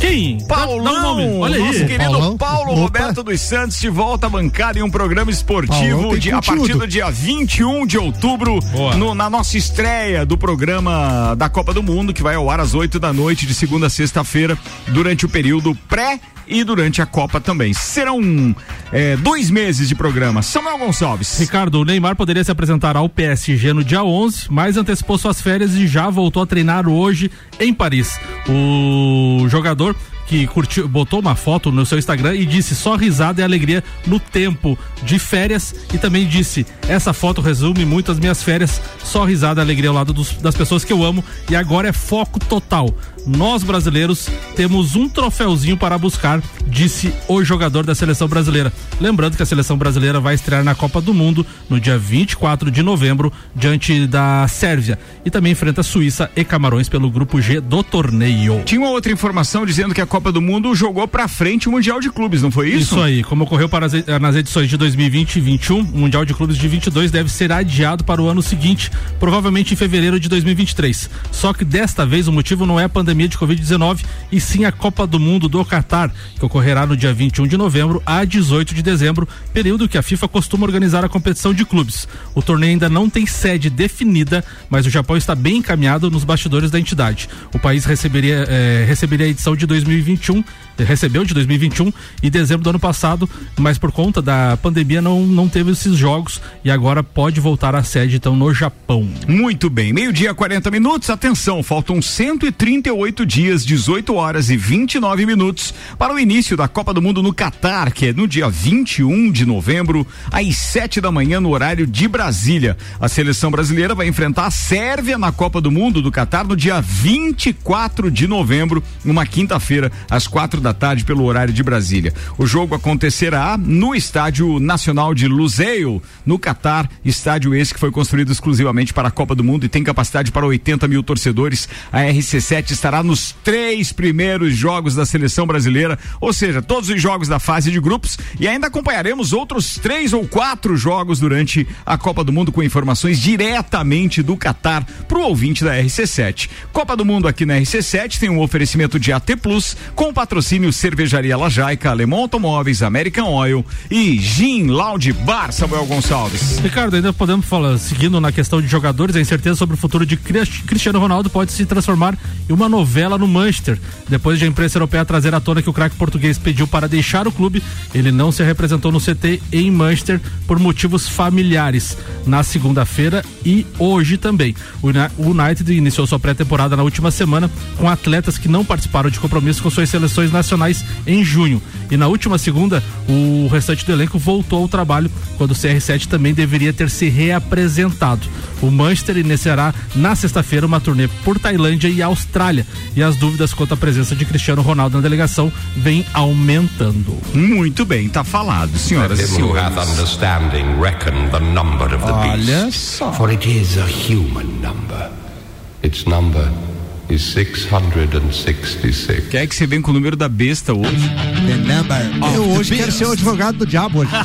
Quem? Paulão, um nome. Olha aí. nosso querido Paulão. Paulo Opa. Roberto dos Santos de volta à bancada em um programa esportivo de, a partir do dia 21 de outubro, no- na nossa estreia do programa da Copa do Mundo, que vai ao ar às 8 da noite, de segunda a sexta-feira, durante o período pré e durante a Copa também. Serão é, dois meses de programa. Samuel Gonçalves. Ricardo, o Neymar poderia se apresentar ao PSG no dia 11, mas antecipou suas férias e já voltou a treinar hoje em Paris. O jogador que curtiu, botou uma foto no seu Instagram e disse só risada e alegria no tempo de férias e também disse essa foto resume muito as minhas férias, só risada e alegria ao lado dos- das pessoas que eu amo e agora é foco total. Nós brasileiros temos um troféuzinho para buscar, disse o jogador da seleção brasileira. Lembrando que a seleção brasileira vai estrear na Copa do Mundo no dia 24 de novembro, diante da Sérvia. E também enfrenta Suíça e Camarões pelo grupo G do torneio. Tinha uma outra informação dizendo que a Copa do Mundo jogou pra frente o Mundial de Clubes, não foi isso? Isso aí, como ocorreu para as, eh, nas edições de 2020 e 21, o Mundial de Clubes de 22 deve ser adiado para o ano seguinte, provavelmente em fevereiro de 2023. Só que desta vez o motivo não é a pandemia de Covid-19 e sim a Copa do Mundo do Catar, que ocorrerá no dia 21 de novembro a 18 de dezembro, período que a FIFA costuma organizar a competição de clubes. O torneio ainda não tem sede definida, mas o Japão está bem encaminhado nos bastidores da entidade. O país receberia, eh, receberia a edição de 2021 recebeu de 2021 e dezembro do ano passado, mas por conta da pandemia não, não teve esses jogos e agora pode voltar à sede então no Japão. Muito bem, meio-dia 40 minutos. Atenção, faltam 138 dias, 18 horas e 29 minutos para o início da Copa do Mundo no Catar, que é no dia 21 de novembro, às 7 da manhã, no horário de Brasília. A seleção brasileira vai enfrentar a Sérvia na Copa do Mundo do Catar no dia 24 de novembro, numa quinta-feira, às quatro da tarde, pelo horário de Brasília. O jogo acontecerá no Estádio Nacional de Lusail, no Catar, estádio esse que foi construído exclusivamente para a Copa do Mundo e tem capacidade para 80 mil torcedores. A RC7 estará nos três primeiros jogos da seleção brasileira, ou seja, todos os jogos da fase de grupos e ainda acompanharemos outros três ou quatro jogos durante a Copa do Mundo com informações diretamente do Catar para o ouvinte da RC7. Copa do Mundo aqui na RC7 tem um oferecimento de AT Plus com patrocínio Cervejaria Lajaica, Alemão Automóveis, American Oil e Gin Loud Bar, Samuel Gonçalves. Ricardo, ainda podemos falar, seguindo na questão de jogadores, a incerteza sobre o futuro de Cris- Cristiano Ronaldo pode se transformar em uma novela no Manchester. Depois de a imprensa europeia trazer à tona que o craque português pediu para deixar o clube, ele não se representou no CT em Manchester por motivos familiares na segunda-feira e hoje também. O Uni- o United iniciou sua pré-temporada na última semana com atletas que não participaram de compromissos com suas seleções nacionais em junho. E na última segunda, o restante do elenco voltou ao trabalho quando o CR7 também deveria ter se reapresentado. O Manchester iniciará na sexta-feira uma turnê por Tailândia e Austrália. E as dúvidas quanto à presença de Cristiano Ronaldo na delegação vêm aumentando. Muito bem, tá falado, senhoras e senhores. Olha beast. For it is a human number. Its number is 666. Quer que você venha com o número da besta hoje? Eu hoje quero ser o advogado do diabo hoje. *laughs*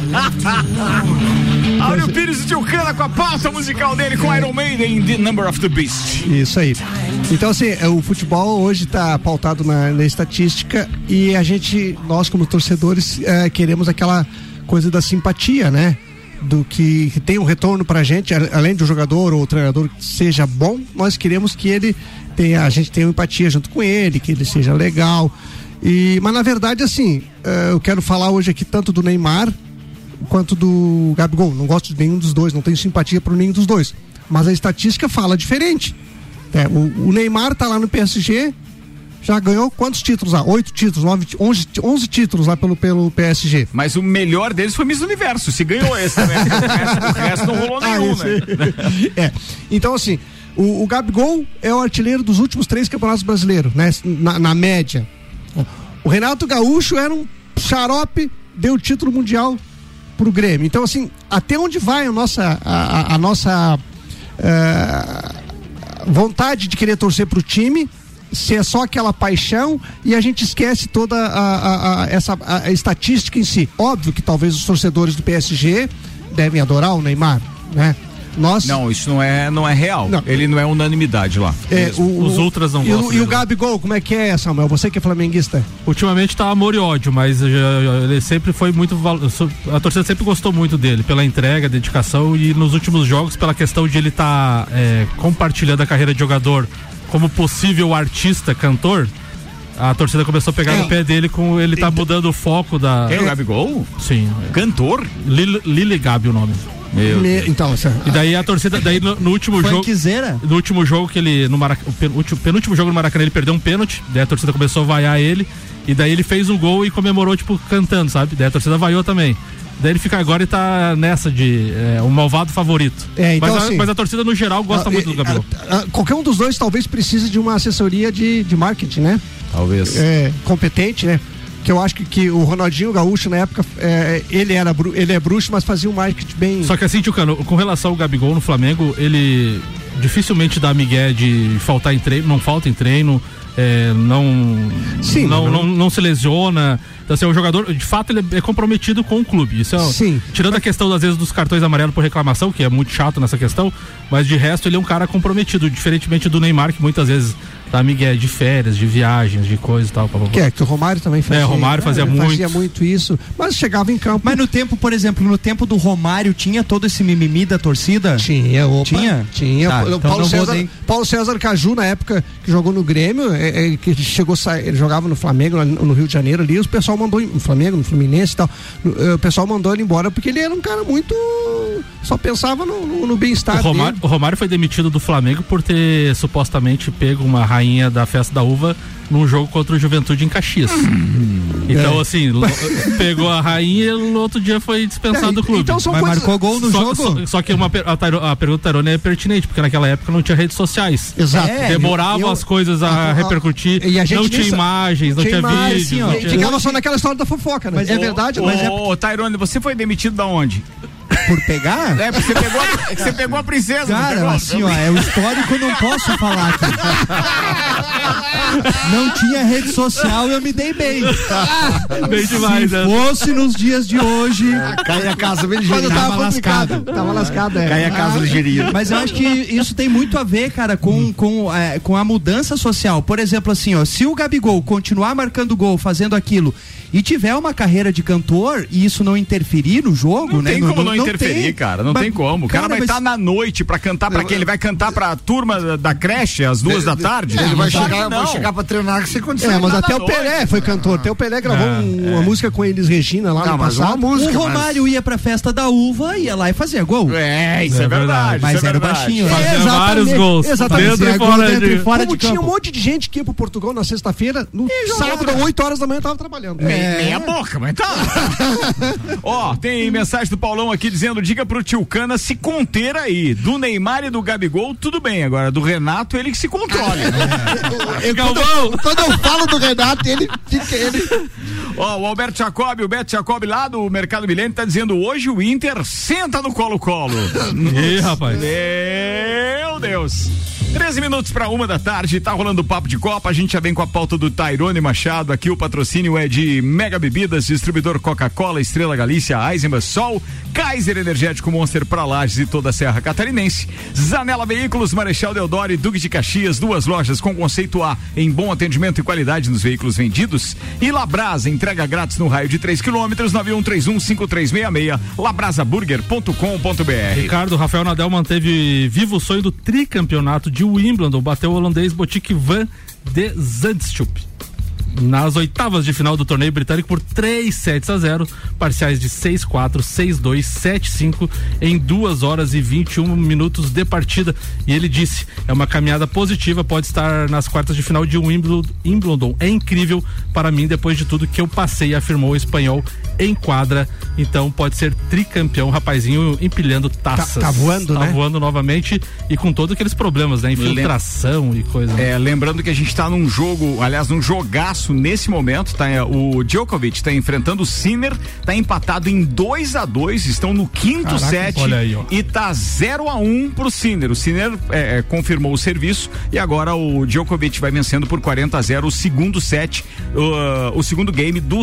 Áureo Pires e Tio Cana com a pauta musical dele com Iron Maiden, The Number of the Beast. Isso aí. Então, assim, é, o futebol hoje está pautado na, na estatística e a gente, nós como torcedores, é, queremos aquela coisa da simpatia, né? Do que, tem um retorno gente, a- além do jogador ou treinador que seja bom, nós queremos que ele tenha, a gente tenha empatia junto com ele, que ele seja legal. E, mas na verdade, assim, é, eu quero falar hoje aqui tanto do Neymar quanto do Gabigol. Não gosto de nenhum dos dois, não tenho simpatia por nenhum dos dois. Mas a estatística fala diferente. É, o, o Neymar tá lá no PSG, já ganhou quantos títulos lá? Oito títulos, nove, onze, onze títulos lá pelo, pelo PSG. Mas o melhor deles foi Miss Universo. Se ganhou esse também. *laughs* o, resto, o resto não rolou nenhum, esse- né? *laughs* é. Então, assim, o, o Gabigol é o artilheiro dos últimos três campeonatos brasileiros, né? Na, na média. O Renato Gaúcho era um xarope, deu o título mundial pro Grêmio. Então, assim, até onde vai a nossa, a, a- a nossa eh, vontade de querer torcer pro time? Se é só aquela paixão e a gente esquece toda a, a- a- essa a- a estatística em si. Óbvio que talvez os torcedores do PSG devem adorar o Neymar, né? Nós Não, isso não é, não é real. Ele não é unanimidade lá. é, o, Os ultras não e o, gostam e o. Gabigol, como é que é, Samuel? Você que é flamenguista. Ultimamente tá amor e ódio, mas já- já- ele sempre foi muito. A torcida sempre gostou muito dele, pela entrega, dedicação e nos últimos jogos, pela questão de ele estar compartilhando a carreira de jogador como possível artista, cantor. A torcida começou a pegar É. no pé dele com ele tá mudando o foco da. Quem é o Gabigol? Sim. Cantor? Lili, Lili Gabi o nome. Meu Me- então, essa- E daí a torcida, daí no, no último jogo. Funkzeira? No último jogo que ele. No Marac, o penúltimo, penúltimo jogo no Maracanã ele perdeu um pênalti, daí a torcida começou a vaiar ele. E daí ele fez um gol e comemorou, tipo, cantando, sabe? Daí a torcida vaiou também. Daí ele fica agora e tá nessa de é, um malvado favorito. É, então, mas, a, assim, mas a torcida no geral gosta Ah, muito do Gabriel. ah, ah, qualquer um dos dois talvez precise de uma assessoria de, de marketing, né? Talvez. É, competente, né? Que eu acho que, que o Ronaldinho Gaúcho, na época, é, ele, era, ele é bruxo, mas fazia um marketing bem. Só que assim, Tchucano, com relação ao Gabigol no Flamengo, ele dificilmente dá migué de faltar em treino, não falta em treino, é, não, Sim, não, não- não, se lesiona. Então, assim, o jogador, de fato, ele é comprometido com o clube. Isso é, Sim. Tirando a questão, às vezes, dos cartões amarelos por reclamação, que é muito chato nessa questão, mas de resto ele é um cara comprometido, diferentemente do Neymar, que muitas vezes dá migué de férias, de viagens, de coisa e tal. pá, pá, pá. Que é, que o Romário também fazia. É, o Romário fazia é, muito. Fazia muito isso, mas chegava em campo. Mas no tempo, por exemplo, no tempo do Romário, tinha todo esse mimimi da torcida? Tinha, opa. Tinha? Tinha. Tá, O então Paulo, César, nem- Paulo César Caju, na época que jogou no Grêmio, é, é, que chegou, ele jogava no Flamengo, no Rio de Janeiro ali, o pessoal mandou, no Flamengo, no Fluminense e tal, eh, o pessoal mandou ele embora porque ele era um cara muito. só pensava no, no- no bem-estar O Romário, dele. o Romário foi demitido do Flamengo por ter supostamente pego uma rainha da festa da uva num jogo contra o Juventude em Caxias. Então, É. assim, pegou a rainha e no outro dia foi dispensado É, do clube. então são Mas coisas- marcou gol no só, jogo? Só, só que uma, a, a pergunta do Tairone é pertinente, porque naquela época não tinha redes sociais. Exato. É, É, eu- eu- as coisas a, a- repercutir. e a gente não tinha imagens, não tinha, imagem, vídeos. assim, ó, não tinha- ficava só naquela história da fofoca, né? Mas é verdade, ô, mas é. Ô, Tairone, você foi demitido da onde? Por pegar? É, porque você pegou, a- é você pegou a princesa. Cara, pegou? assim, ó, é o histórico, eu não posso falar aqui. Não tinha rede social, eu me dei bem. Bem demais, Se né? fosse nos dias de hoje. Cai a casa bem Quando ligeirinho. tava lascado. Tava lascado, é. Cai a casa ligeirinho. Mas eu acho que isso tem muito a ver, cara, com, com, é, com a mudança social. Por exemplo, assim, ó, se o Gabigol continuar marcando gol, fazendo aquilo, e tiver uma carreira de cantor e isso não interferir no jogo, Não né? tem como não, interferir, tem. cara. Não Mas, tem como. O cara, vai mas- estar na noite pra cantar pra quem? Ele vai cantar pra turma da, creche às duas da tarde? Ele vai chegar, não. vai chegar pra treinar sem condição. É, mas até o. Pelé foi cantor. Até o Pelé gravou É, um- uma música com eles Regina lá Não, no mas passado. música. O Romário ia pra festa da uva, ia lá e fazia gol. É, isso é, É verdade. verdade. Mas é era verdade. baixinho, né? Fazia Exatamente, vários gols. Exatamente. Dentro e fora dentro de- e fora Como de tinha um campo. monte de gente que ia pro Portugal na sexta-feira, no sábado, 8 horas da manhã, tava trabalhando. Me- Meia boca, mas tá. *laughs* Ó, tem mensagem do Paulão aqui dizendo: diga pro tio Cana se conter aí. Do Neymar e do Gabigol, tudo bem. Agora, do Renato, ele que se controle. *laughs* Eu, quando, eu, quando eu falo do Renato, ele fica. Ele... *laughs* Ó, o Alberto Jacob, o Beto Jacob lá do Mercado Milênio tá dizendo: hoje o Inter senta no colo-colo. Ih, rapaz. Meu Deus. 13 minutos para uma da tarde, tá rolando o papo de Copa. A gente já vem com a pauta do Tairone Machado. Aqui o patrocínio é de Mega Bebidas, distribuidor Coca-Cola, Estrela Galícia, Eisenbach Sol, Kaiser Energético Monster para Lages e toda a Serra Catarinense. Zanela Veículos, Marechal Deodoro e Duque de Caxias, duas lojas com conceito A em bom atendimento e qualidade nos veículos vendidos. E Labrasa, entrega grátis no raio de 3 quilômetros, 91315366, labrasaburger.com.br. Ricardo, Rafael Nadal manteve vivo o sonho do tricampeonato de Wimbledon, bateu o holandês Botique van de Zandstup. Nas oitavas de final do torneio britânico por 3 sets a 0, parciais de 6-4, 6-2, 7-5 em 2 horas e 21 minutos de partida. E ele disse: é uma caminhada positiva, pode estar nas quartas de final de Wimbledon. É incrível para mim depois de tudo que eu passei, afirmou o espanhol em quadra. Então pode ser tricampeão, rapazinho empilhando taças. Tá, tá voando, tá né? voando novamente e com todos aqueles problemas, né? Infiltração e coisa. É, lembrando que a gente está num jogo, aliás, num jogaço nesse momento, tá? É, O Djokovic está enfrentando o Sinner, tá empatado em 2 a 2 estão no quinto Caraca, set aí, e tá 0 a 1 pro Sinner. O Sinner é, é, confirmou o serviço e agora o Djokovic vai vencendo por 40 a 0 o segundo set, uh, o segundo game do,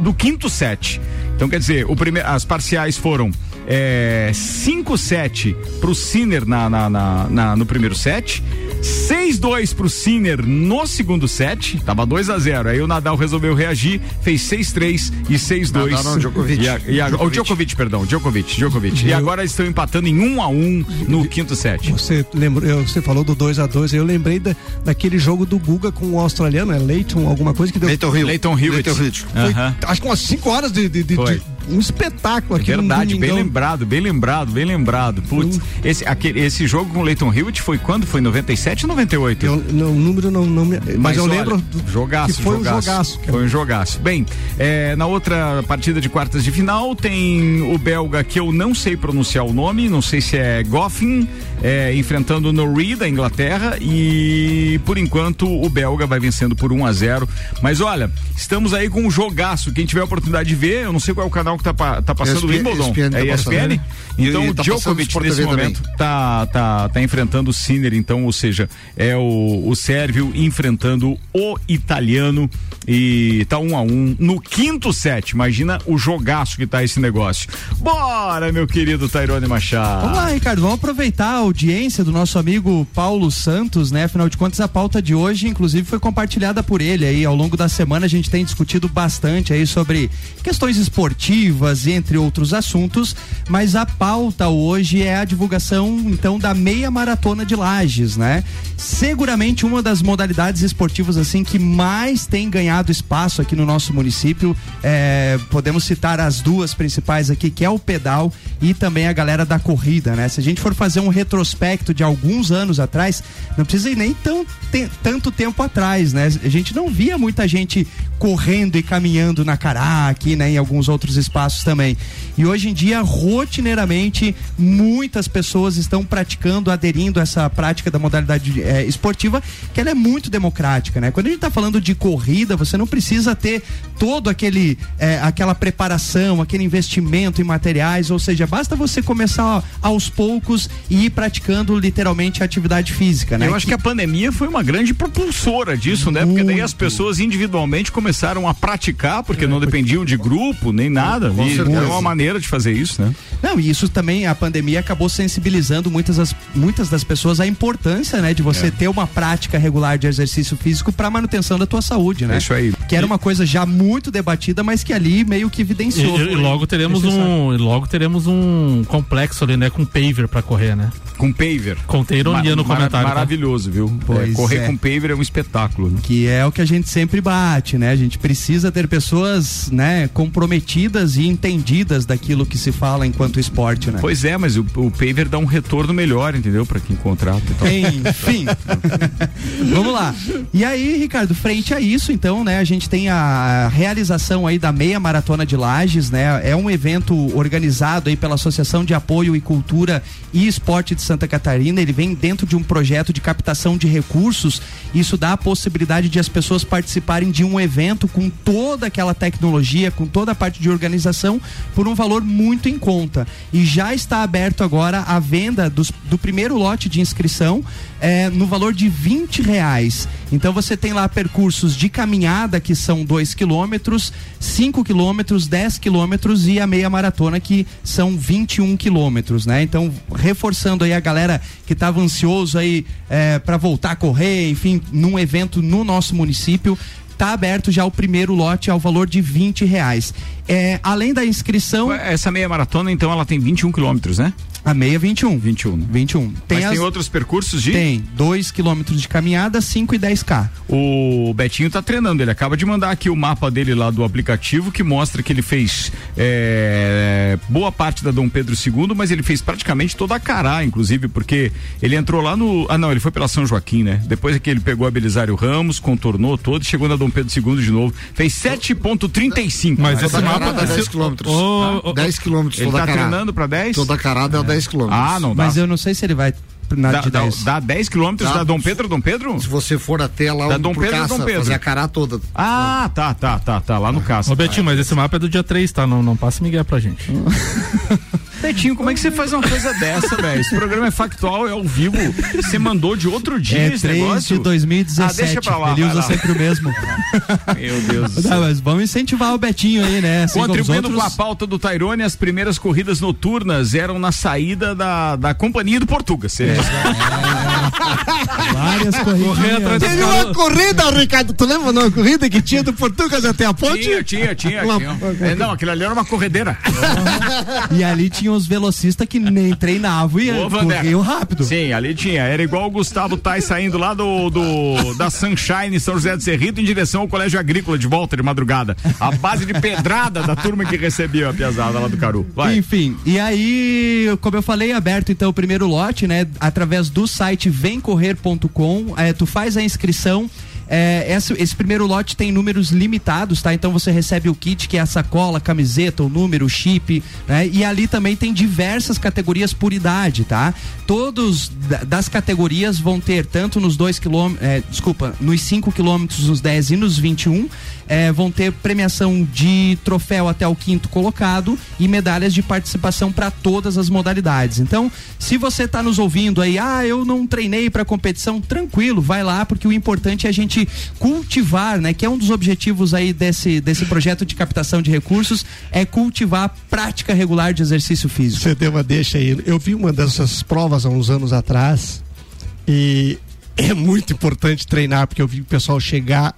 do quinto set. Então quer dizer, o primeiro, as parciais foram é, 5-7 pro Sinner na, na- na- na- no primeiro set. 6-2 pro Sinner no segundo set, tava 2 a 0 Aí o Nadal resolveu reagir, fez 6-3 e 6-2. Nadal não, Djokovic. E, a, e a, O Djokovic, perdão, Djokovic, Djokovic. E agora estão empatando em 1 a 1 no quinto set. Você lembrou, você falou do 2 a 2 eu lembrei da, daquele jogo do Guga com o australiano, é Leighton, alguma coisa que deu. Leighton Hill. Leighton Hewitt. Foi, Aham. Acho que umas 5 horas de, de- de um espetáculo aqui no Verdade, bem lembrado, bem lembrado, bem lembrado. Putz, esse, aquele, esse jogo com o Leighton Hewitt foi quando? Foi 97 ou 98? Eu, não, o número não, não me. Mas, eu olha, lembro jogaço, que foi jogaço, um jogaço. cara. Foi um jogaço. Bem, é, na outra partida de quartas de final tem o belga que eu não sei pronunciar o nome, não sei se é Goffin, é, enfrentando o Norrie da Inglaterra e por enquanto o belga vai vencendo por 1 a 0 Mas olha, estamos aí com um jogaço. Quem tiver a oportunidade de ver, eu não sei qual é o canal que tá, tá passando o Wimbledon. ESPN tá é passando, ESPN? né? Então e o tá Djokovic nesse TV momento tá, tá, tá enfrentando o Sinner, então, ou seja, é o, o sérvio enfrentando o italiano e tá um a um no quinto set. Imagina o jogaço que tá esse negócio. Bora, meu querido Tairone Machado. Vamos lá, Ricardo, vamos aproveitar a audiência do nosso amigo Paulo Santos, né? Afinal de contas, a pauta de hoje, inclusive, foi compartilhada por ele aí. Ao longo da semana, a gente tem discutido bastante aí sobre questões esportivas, entre outros assuntos, mas a pauta hoje é a divulgação, então, da meia maratona de Lages, né? Seguramente uma das modalidades esportivas, assim, que mais tem ganhado espaço aqui no nosso município. É, podemos citar as duas principais aqui, que é o pedal e também a galera da corrida, né? Se a gente for fazer um retrospecto de alguns anos atrás, não precisa ir nem tão, tanto tempo atrás, né? A gente não via muita gente correndo e caminhando na Cará aqui, né? Em alguns outros espaços também. E hoje em dia, rotineiramente, muitas pessoas estão praticando, aderindo a essa prática da modalidade eh, esportiva, que ela é muito democrática, né? Quando a gente está falando de corrida, você não precisa ter todo aquele eh, aquela preparação, aquele investimento em materiais, ou seja, basta você começar ó, aos poucos e ir praticando literalmente a atividade física, né? Eu acho que a pandemia foi uma grande propulsora disso, né? Porque daí as pessoas individualmente começaram a praticar, porque não dependiam de grupo nem nada. Com E certeza. era uma maneira de fazer isso, né? Não, e isso também, a pandemia acabou sensibilizando muitas das, muitas das pessoas a importância, né, de você É. ter uma prática regular de exercício físico para manutenção da tua saúde, né? É isso aí. Que era uma coisa já muito debatida, mas que ali meio que evidenciou. e- e logo teremos um, e logo teremos um complexo ali, né, com paver pra correr, né? Com paver. Contei ironia no comentário. tá? Maravilhoso, viu? Pois É, correr é. com paver é um espetáculo. né? Que é o que a gente sempre bate, né? A gente precisa ter pessoas, né, comprometidas e entendidas daquilo que se fala enquanto esporte, né? Pois é, mas o, o paver dá um retorno melhor, entendeu? Pra quem contrata e tal. Enfim. *laughs* Vamos lá. E aí, Ricardo, frente a isso, então, né, a gente tem a realização aí da meia maratona de Lages, né? É um evento organizado aí pela Associação de Apoio e Cultura e Esporte de Santa Catarina. Ele vem dentro de um projeto de captação de recursos. Isso dá a possibilidade de as pessoas participarem de um evento com toda aquela tecnologia, com toda a parte de organização, por um valor muito em conta. E já está aberto agora a venda dos- do primeiro lote de inscrição é, no valor de 20 reais. Então você tem lá percursos de caminhada que são 2 quilômetros, 5 quilômetros, 10 quilômetros e a meia maratona que são 21 quilômetros, né? Então, reforçando aí a galera que estava ansioso aí é, para voltar a correr, enfim, num evento no nosso município. Tá aberto já o primeiro lote ao valor de 20 reais. É, além da inscrição. Essa meia maratona, então, ela tem 21 quilômetros, né? A meia 21. 21. Né? 21. Tem Mas as- tem outros percursos de? Tem 2 quilômetros de caminhada, 5 e 10K. O Betinho tá treinando, ele acaba de mandar aqui o mapa dele lá do aplicativo que mostra que ele fez é, boa parte da Dom Pedro II, mas ele fez praticamente toda a Cará, inclusive, porque ele entrou lá no. Ah, não, ele foi pela São Joaquim, né? Depois é que ele pegou a Belisário Ramos, contornou todo, e chegou na Dom Pedro II de novo. Fez 7,35. Mas esse mapa dá é 10 quilômetros. Ô, ô, ô, 10 quilômetros Ele toda tá treinando pra 10? Toda a carada é 10 quilômetros. Ah, não dá. Mas eu não sei se ele vai na Dá, de dá, 10. dá 10 quilômetros Dá. da Dom Pedro, Dom Pedro? Se você for até lá Da Dom Pedro, caça, Dom Pedro. fazer a cará toda. Ah, tá, tá, tá, tá, lá no caça. Ô Betinho, mas esse mapa é do dia 3, tá? Não, não passa Miguel pra gente. *laughs* Betinho, como é que você faz uma coisa dessa, velho? Esse programa é factual, é ao vivo. Você mandou de outro dia É esse 3 negócio? de 2017. Ah, deixa pra lá. ele usa lá. sempre o mesmo. *laughs* Meu Deus do céu. mas vamos incentivar o Betinho aí, né? Assim Contribuindo outros. com a pauta do Tairone, as primeiras corridas noturnas eram na saída da, da Companhia do Portugas. Você- Várias corridinhas. Teve uma corrida, Ricardo. Tu lembra uma corrida que tinha do Portugas até a ponte? Tinha, tinha, tinha. Uma- tinha. É, não, aquilo ali era uma corredeira. *laughs* E ali tinha os velocistas que nem *laughs* treinavam e Ô, corriam rápido. Sim, ali tinha. Era igual o Gustavo Tais saindo lá do, do da Sunshine São José do Cerrito em direção ao Colégio Agrícola de volta de madrugada. A base de pedrada da turma que recebia a piazada lá do Caru. Vai. Enfim, e aí, como eu falei, aberto então o primeiro lote, né? Através do site vemcorrer.com, é, tu faz a inscrição. É, esse, esse primeiro lote tem números limitados, tá? Então você recebe o kit, que é a sacola, camiseta, o número, o chip, né? E ali também tem diversas categorias por idade, tá? Todos da- das categorias vão ter, tanto nos 2 quilômetros, desculpa, nos 5 quilômetros, nos 10 e nos 21, é, vão ter premiação de troféu até o quinto colocado e medalhas de participação para todas as modalidades. Então, se você está nos ouvindo aí, ah, eu não treinei para competição, tranquilo, vai lá, porque o importante é a gente cultivar, né? Que é um dos objetivos aí desse, desse projeto de captação de recursos, é cultivar a prática regular de exercício físico. Você deu uma deixa aí. Eu vi uma dessas provas há uns anos atrás e é muito importante treinar, porque eu vi o pessoal chegar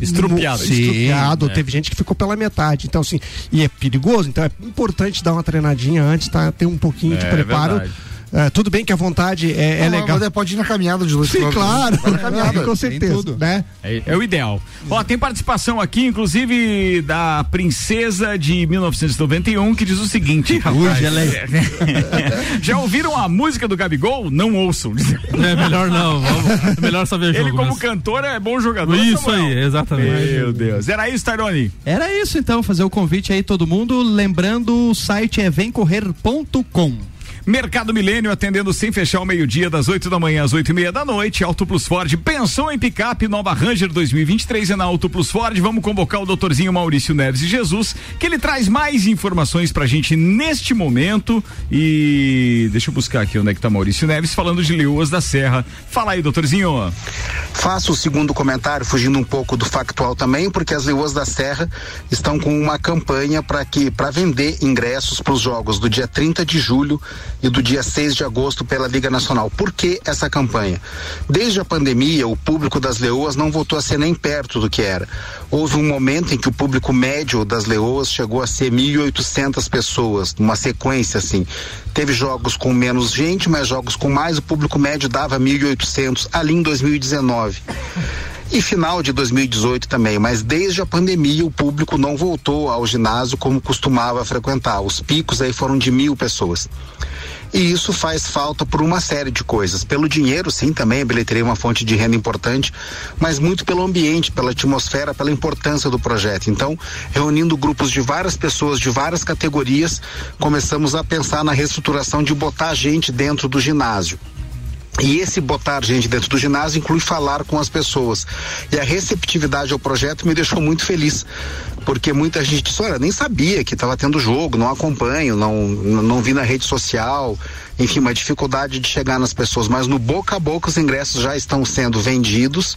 Estrupiado. no- estrupiado. Sim, é. Teve gente que ficou pela metade. Então, assim, e é perigoso, então é importante dar uma treinadinha antes, tá? Ter um pouquinho de É preparo. verdade. É, tudo bem que a vontade é, é Não, legal. mas pode ir na caminhada de dois Sim, claro. Na caminhada. Com certeza. Né? É, é o ideal. Ó, tem participação aqui, inclusive, da princesa de 1991, que diz o seguinte. *laughs* Hoje ela *laughs* Já ouviram a música do Gabigol? Não ouçam. É melhor não, vamos, é melhor só ver jogo. Ele, como mesmo. cantor, é bom jogador. Isso Samuel. aí, exatamente. Meu Deus. Era isso, Tairone? Era isso então, fazer o convite aí todo mundo, lembrando o site é vemcorrer.com. Mercado Milênio atendendo sem fechar o meio-dia, das 8 da manhã às 8 e meia da noite. Auto Plus Ford pensou em picape nova Ranger 2023 é na Auto Plus Ford. Vamos convocar o doutorzinho Maurício Neves de Jesus, que ele traz mais informações pra gente neste momento. E deixa eu buscar aqui onde é que tá Maurício Neves, falando de Leoas da Serra. Fala aí, doutorzinho. Faço o segundo comentário, fugindo um pouco do factual também, porque as Leoas da Serra estão com uma campanha para que para vender ingressos para os jogos do dia 30 de julho e do dia 6 de agosto pela Liga Nacional. Por que essa campanha? Desde a pandemia, o público das Leoas não voltou a ser nem perto do que era. Houve um momento em que o público médio das Leoas chegou a ser 1.800 pessoas, numa sequência assim. Teve jogos com menos gente, mas jogos com mais, o público médio dava 1.800 ali em 2019 e final de 2018 também, mas desde a pandemia o público não voltou ao ginásio como costumava frequentar. Os picos aí foram de mil pessoas. E isso faz falta por uma série de coisas. Pelo dinheiro, sim, também a bilheteria é uma fonte de renda importante, mas muito pelo ambiente, pela atmosfera, pela importância do projeto. Então, reunindo grupos de várias pessoas de várias categorias, começamos a pensar na reestruturação de botar gente dentro do ginásio. E esse botar gente dentro do ginásio inclui falar com as pessoas. E a receptividade ao projeto me deixou muito feliz. Porque muita gente disse, olha, nem sabia que estava tendo jogo, não acompanho, não, não vi na rede social. Enfim, uma dificuldade de chegar nas pessoas, mas no boca a boca os ingressos já estão sendo vendidos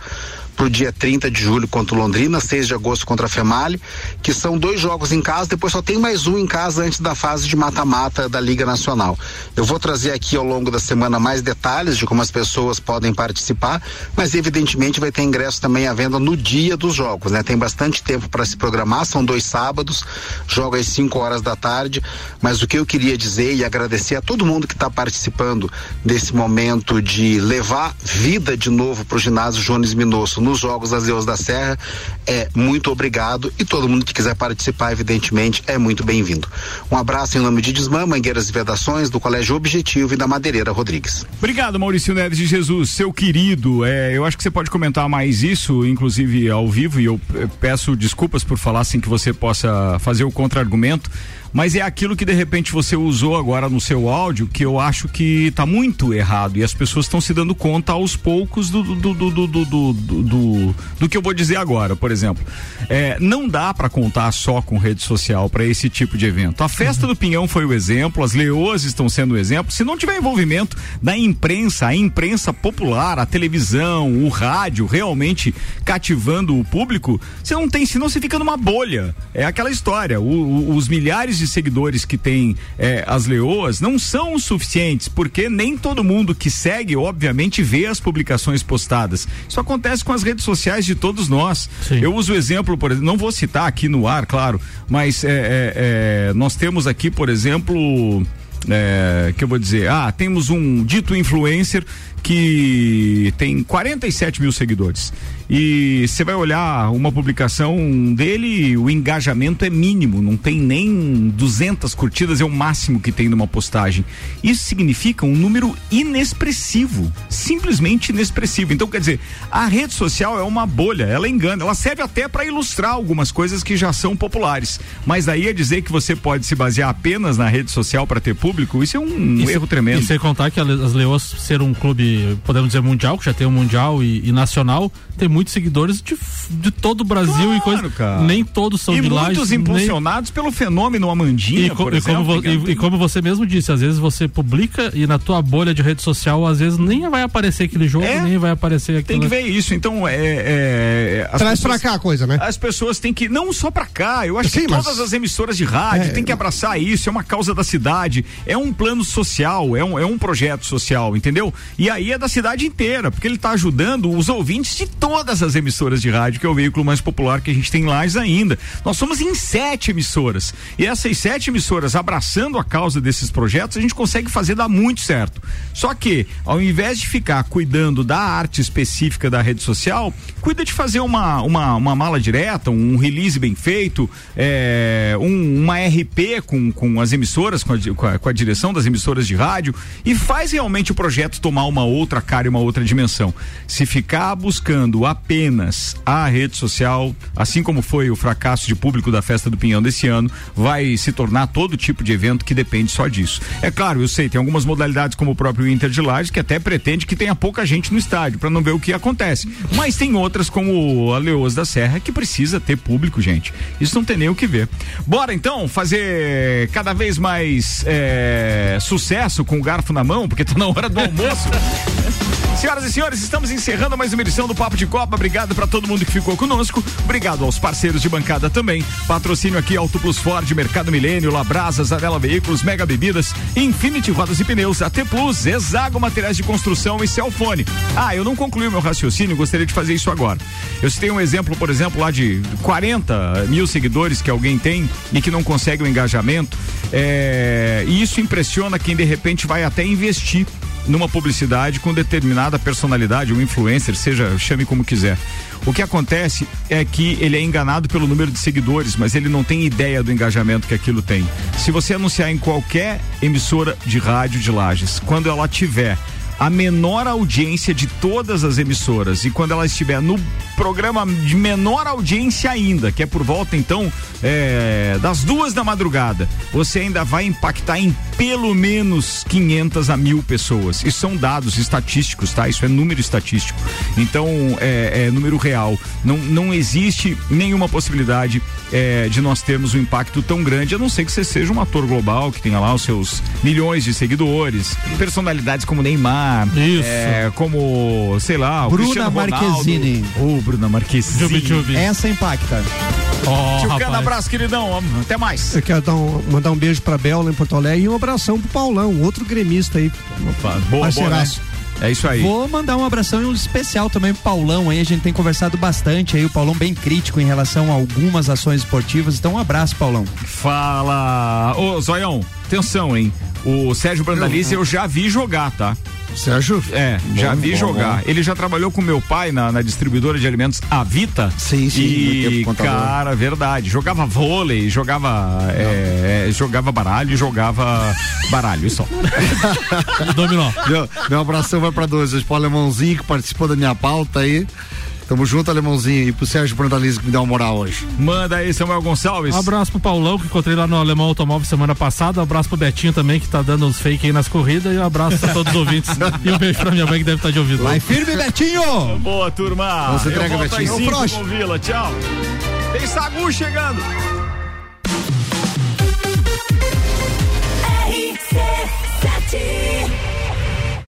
para o dia 30 de julho contra o Londrina, 6 de agosto contra a Female, que são dois jogos em casa, depois só tem mais um em casa antes da fase de mata-mata da Liga Nacional. Eu vou trazer aqui ao longo da semana mais detalhes de como as pessoas podem participar, mas evidentemente vai ter ingresso também à venda no dia dos jogos, né? Tem bastante tempo para se programar, são dois sábados, joga às 5 horas da tarde, mas o que eu queria dizer e agradecer a todo mundo que está participando desse momento de levar vida de novo para o ginásio Jones Minosso nos Jogos das Deus da Serra é muito obrigado e todo mundo que quiser participar, evidentemente, é muito bem-vindo. Um abraço em nome de Desmã, Mangueiras e Vedações, do Colégio Objetivo e da Madeireira Rodrigues. Obrigado, Maurício Neves de Jesus, seu querido. É, eu acho que você pode comentar mais isso, inclusive ao vivo, e eu eh, peço desculpas por falar sem que você possa fazer o contra-argumento mas é aquilo que de repente você usou agora no seu áudio que eu acho que está muito errado e as pessoas estão se dando conta aos poucos do do, do, do, do, do, do, que eu vou dizer agora, por exemplo. É, não dá para contar só com rede social para esse tipo de evento. A festa do Pinhão foi o exemplo, as leoas estão sendo o exemplo. Se não tiver envolvimento da imprensa, a imprensa popular, a televisão, o rádio realmente cativando o público, você não tem, senão você fica numa bolha. É aquela história. O, o, os milhares de seguidores que tem é, as leoas não são os suficientes, porque nem todo mundo que segue, obviamente, vê as publicações postadas. Isso acontece com as redes sociais de todos nós. Sim. Eu uso o exemplo, por exemplo, não vou citar aqui no ar, claro, mas é, é, é nós temos aqui, por exemplo. É, que eu vou dizer, ah, temos um dito influencer que tem 47 mil seguidores. E você vai olhar uma publicação dele, o engajamento é mínimo, não tem nem 200 curtidas, é o máximo que tem numa postagem. Isso significa um número inexpressivo, simplesmente inexpressivo. Então, quer dizer, a rede social é uma bolha, ela engana, ela serve até para ilustrar algumas coisas que já são populares. Mas aí é dizer que você pode se basear apenas na rede social para ter público, isso é um erro tremendo. E sem contar que as Leoas ser um clube, podemos dizer mundial, que já tem um mundial e, e nacional, tem muito muitos seguidores de, de todo o Brasil claro, e coisa. Cara. Nem todos são e de lá. muitos impulsionados nem... pelo fenômeno Amandinha, e, co e, exemplo, como e, e, como você mesmo disse, às vezes você publica e na tua bolha de rede social, às vezes nem vai aparecer aquele jogo, é, nem vai aparecer aquilo. Tem que ver isso. Então, é. é Traz pessoas, pra cá a coisa, né? As pessoas têm que. Não só pra cá, eu acho Sim, que mas... todas as emissoras de rádio é, têm que abraçar isso. É uma causa da cidade, é um plano social, é um, é um projeto social, entendeu? E aí é da cidade inteira, porque ele está ajudando os ouvintes de todas as emissoras de rádio, que é o veículo mais popular que a gente tem lá ainda. Nós somos em sete emissoras. E essas sete emissoras abraçando a causa desses projetos, a gente consegue fazer dar muito certo. Só que, ao invés de ficar cuidando da arte específica da rede social, cuida de fazer uma, uma, uma mala direta, um release bem feito, é, um, uma RP com, com as emissoras, com a, com a, com a direção das emissoras de rádio e faz realmente o projeto tomar uma outra cara e uma outra dimensão. Se ficar buscando apenas a rede social, assim como foi o fracasso de público da festa do Pinhão desse ano, vai se tornar todo tipo de evento que depende só disso. É claro, eu sei, tem algumas modalidades como o próprio Inter de Lages que até pretende que tenha pouca gente no estádio para não ver o que acontece. Mas tem outras como a Leoas da Serra que precisa ter público, gente. Isso não tem nem o que ver. Bora então fazer cada vez mais é, sucesso com o garfo na mão, porque tá na hora do almoço. *laughs* Senhoras e senhores, estamos encerrando mais uma edição do Papo de Copa. Obrigado para todo mundo que ficou conosco. Obrigado aos parceiros de bancada também. Patrocínio aqui Auto Plus Ford, Mercado Milênio, Labrasa, Zanela Veículos, Mega Bebidas, Infinity Rodas e Pneus, AT Plus, Exago Materiais de Construção e Celfone. Ah, eu não concluí o meu raciocínio, gostaria de fazer isso agora. Eu citei um exemplo, por exemplo, lá de 40 mil seguidores que alguém tem e que não consegue o engajamento. É, e isso impressiona quem de repente vai até investir numa publicidade com determinada personalidade, um influencer, seja, chame como quiser. O que acontece é que ele é enganado pelo número de seguidores, mas ele não tem ideia do engajamento que aquilo tem. Se você anunciar em qualquer emissora de rádio de Lages, quando ela tiver a menor audiência de todas as emissoras. E quando ela estiver no programa de menor audiência ainda, que é por volta então é, das duas da madrugada, você ainda vai impactar em pelo menos 500 a mil pessoas. Isso são dados estatísticos, tá? Isso é número estatístico. Então, é, é número real. Não, não existe nenhuma possibilidade é, de nós termos um impacto tão grande, a não ser que você seja um ator global, que tenha lá os seus milhões de seguidores, personalidades como Neymar, Isso. é, como, sei lá, o Bruna Cristiano Ronaldo. Marquezine. Ô, Bruna Marquezine. Essa impacta. Tio Cano, abraço, queridão. Até mais. Eu quero dar um- mandar um beijo pra Bela em Porto Alegre e um abração pro Paulão, outro gremista aí. Opa, boa, boa, né? É isso aí. Vou mandar um abração e um especial também pro Paulão aí. A gente tem conversado bastante aí. O Paulão bem crítico em relação a algumas ações esportivas. Então, um abraço, Paulão. Fala. Ô, Zoião, atenção, hein? O Sérgio Brandalize eu já vi jogar, tá? Sérgio? É, já Bom, vi bom, jogar. bom. Ele já trabalhou com meu pai na, na distribuidora de alimentos Avita. Sim, sim, E, cara, verdade. Jogava vôlei, jogava. é, é, jogava baralho, jogava baralho, isso só. *laughs* Dominó. Meu, meu abração vai pra dois. Pro Alemãozinho que participou da minha pauta aí. Tamo junto, Alemãozinho. E pro Sérgio Brandalize que me dá uma moral hoje. Manda aí, Samuel Gonçalves. Um abraço pro Paulão, que encontrei lá no Alemão Automóvel semana passada. Um abraço pro Betinho também, que tá dando uns fake aí nas corridas. E um abraço pra todos os ouvintes. *laughs* e um beijo pra minha mãe, que deve estar de ouvido. Vai firme, Betinho! Boa, turma. Eu entrega, Betinho. cinco Vila. Tchau. Tem Sagu chegando.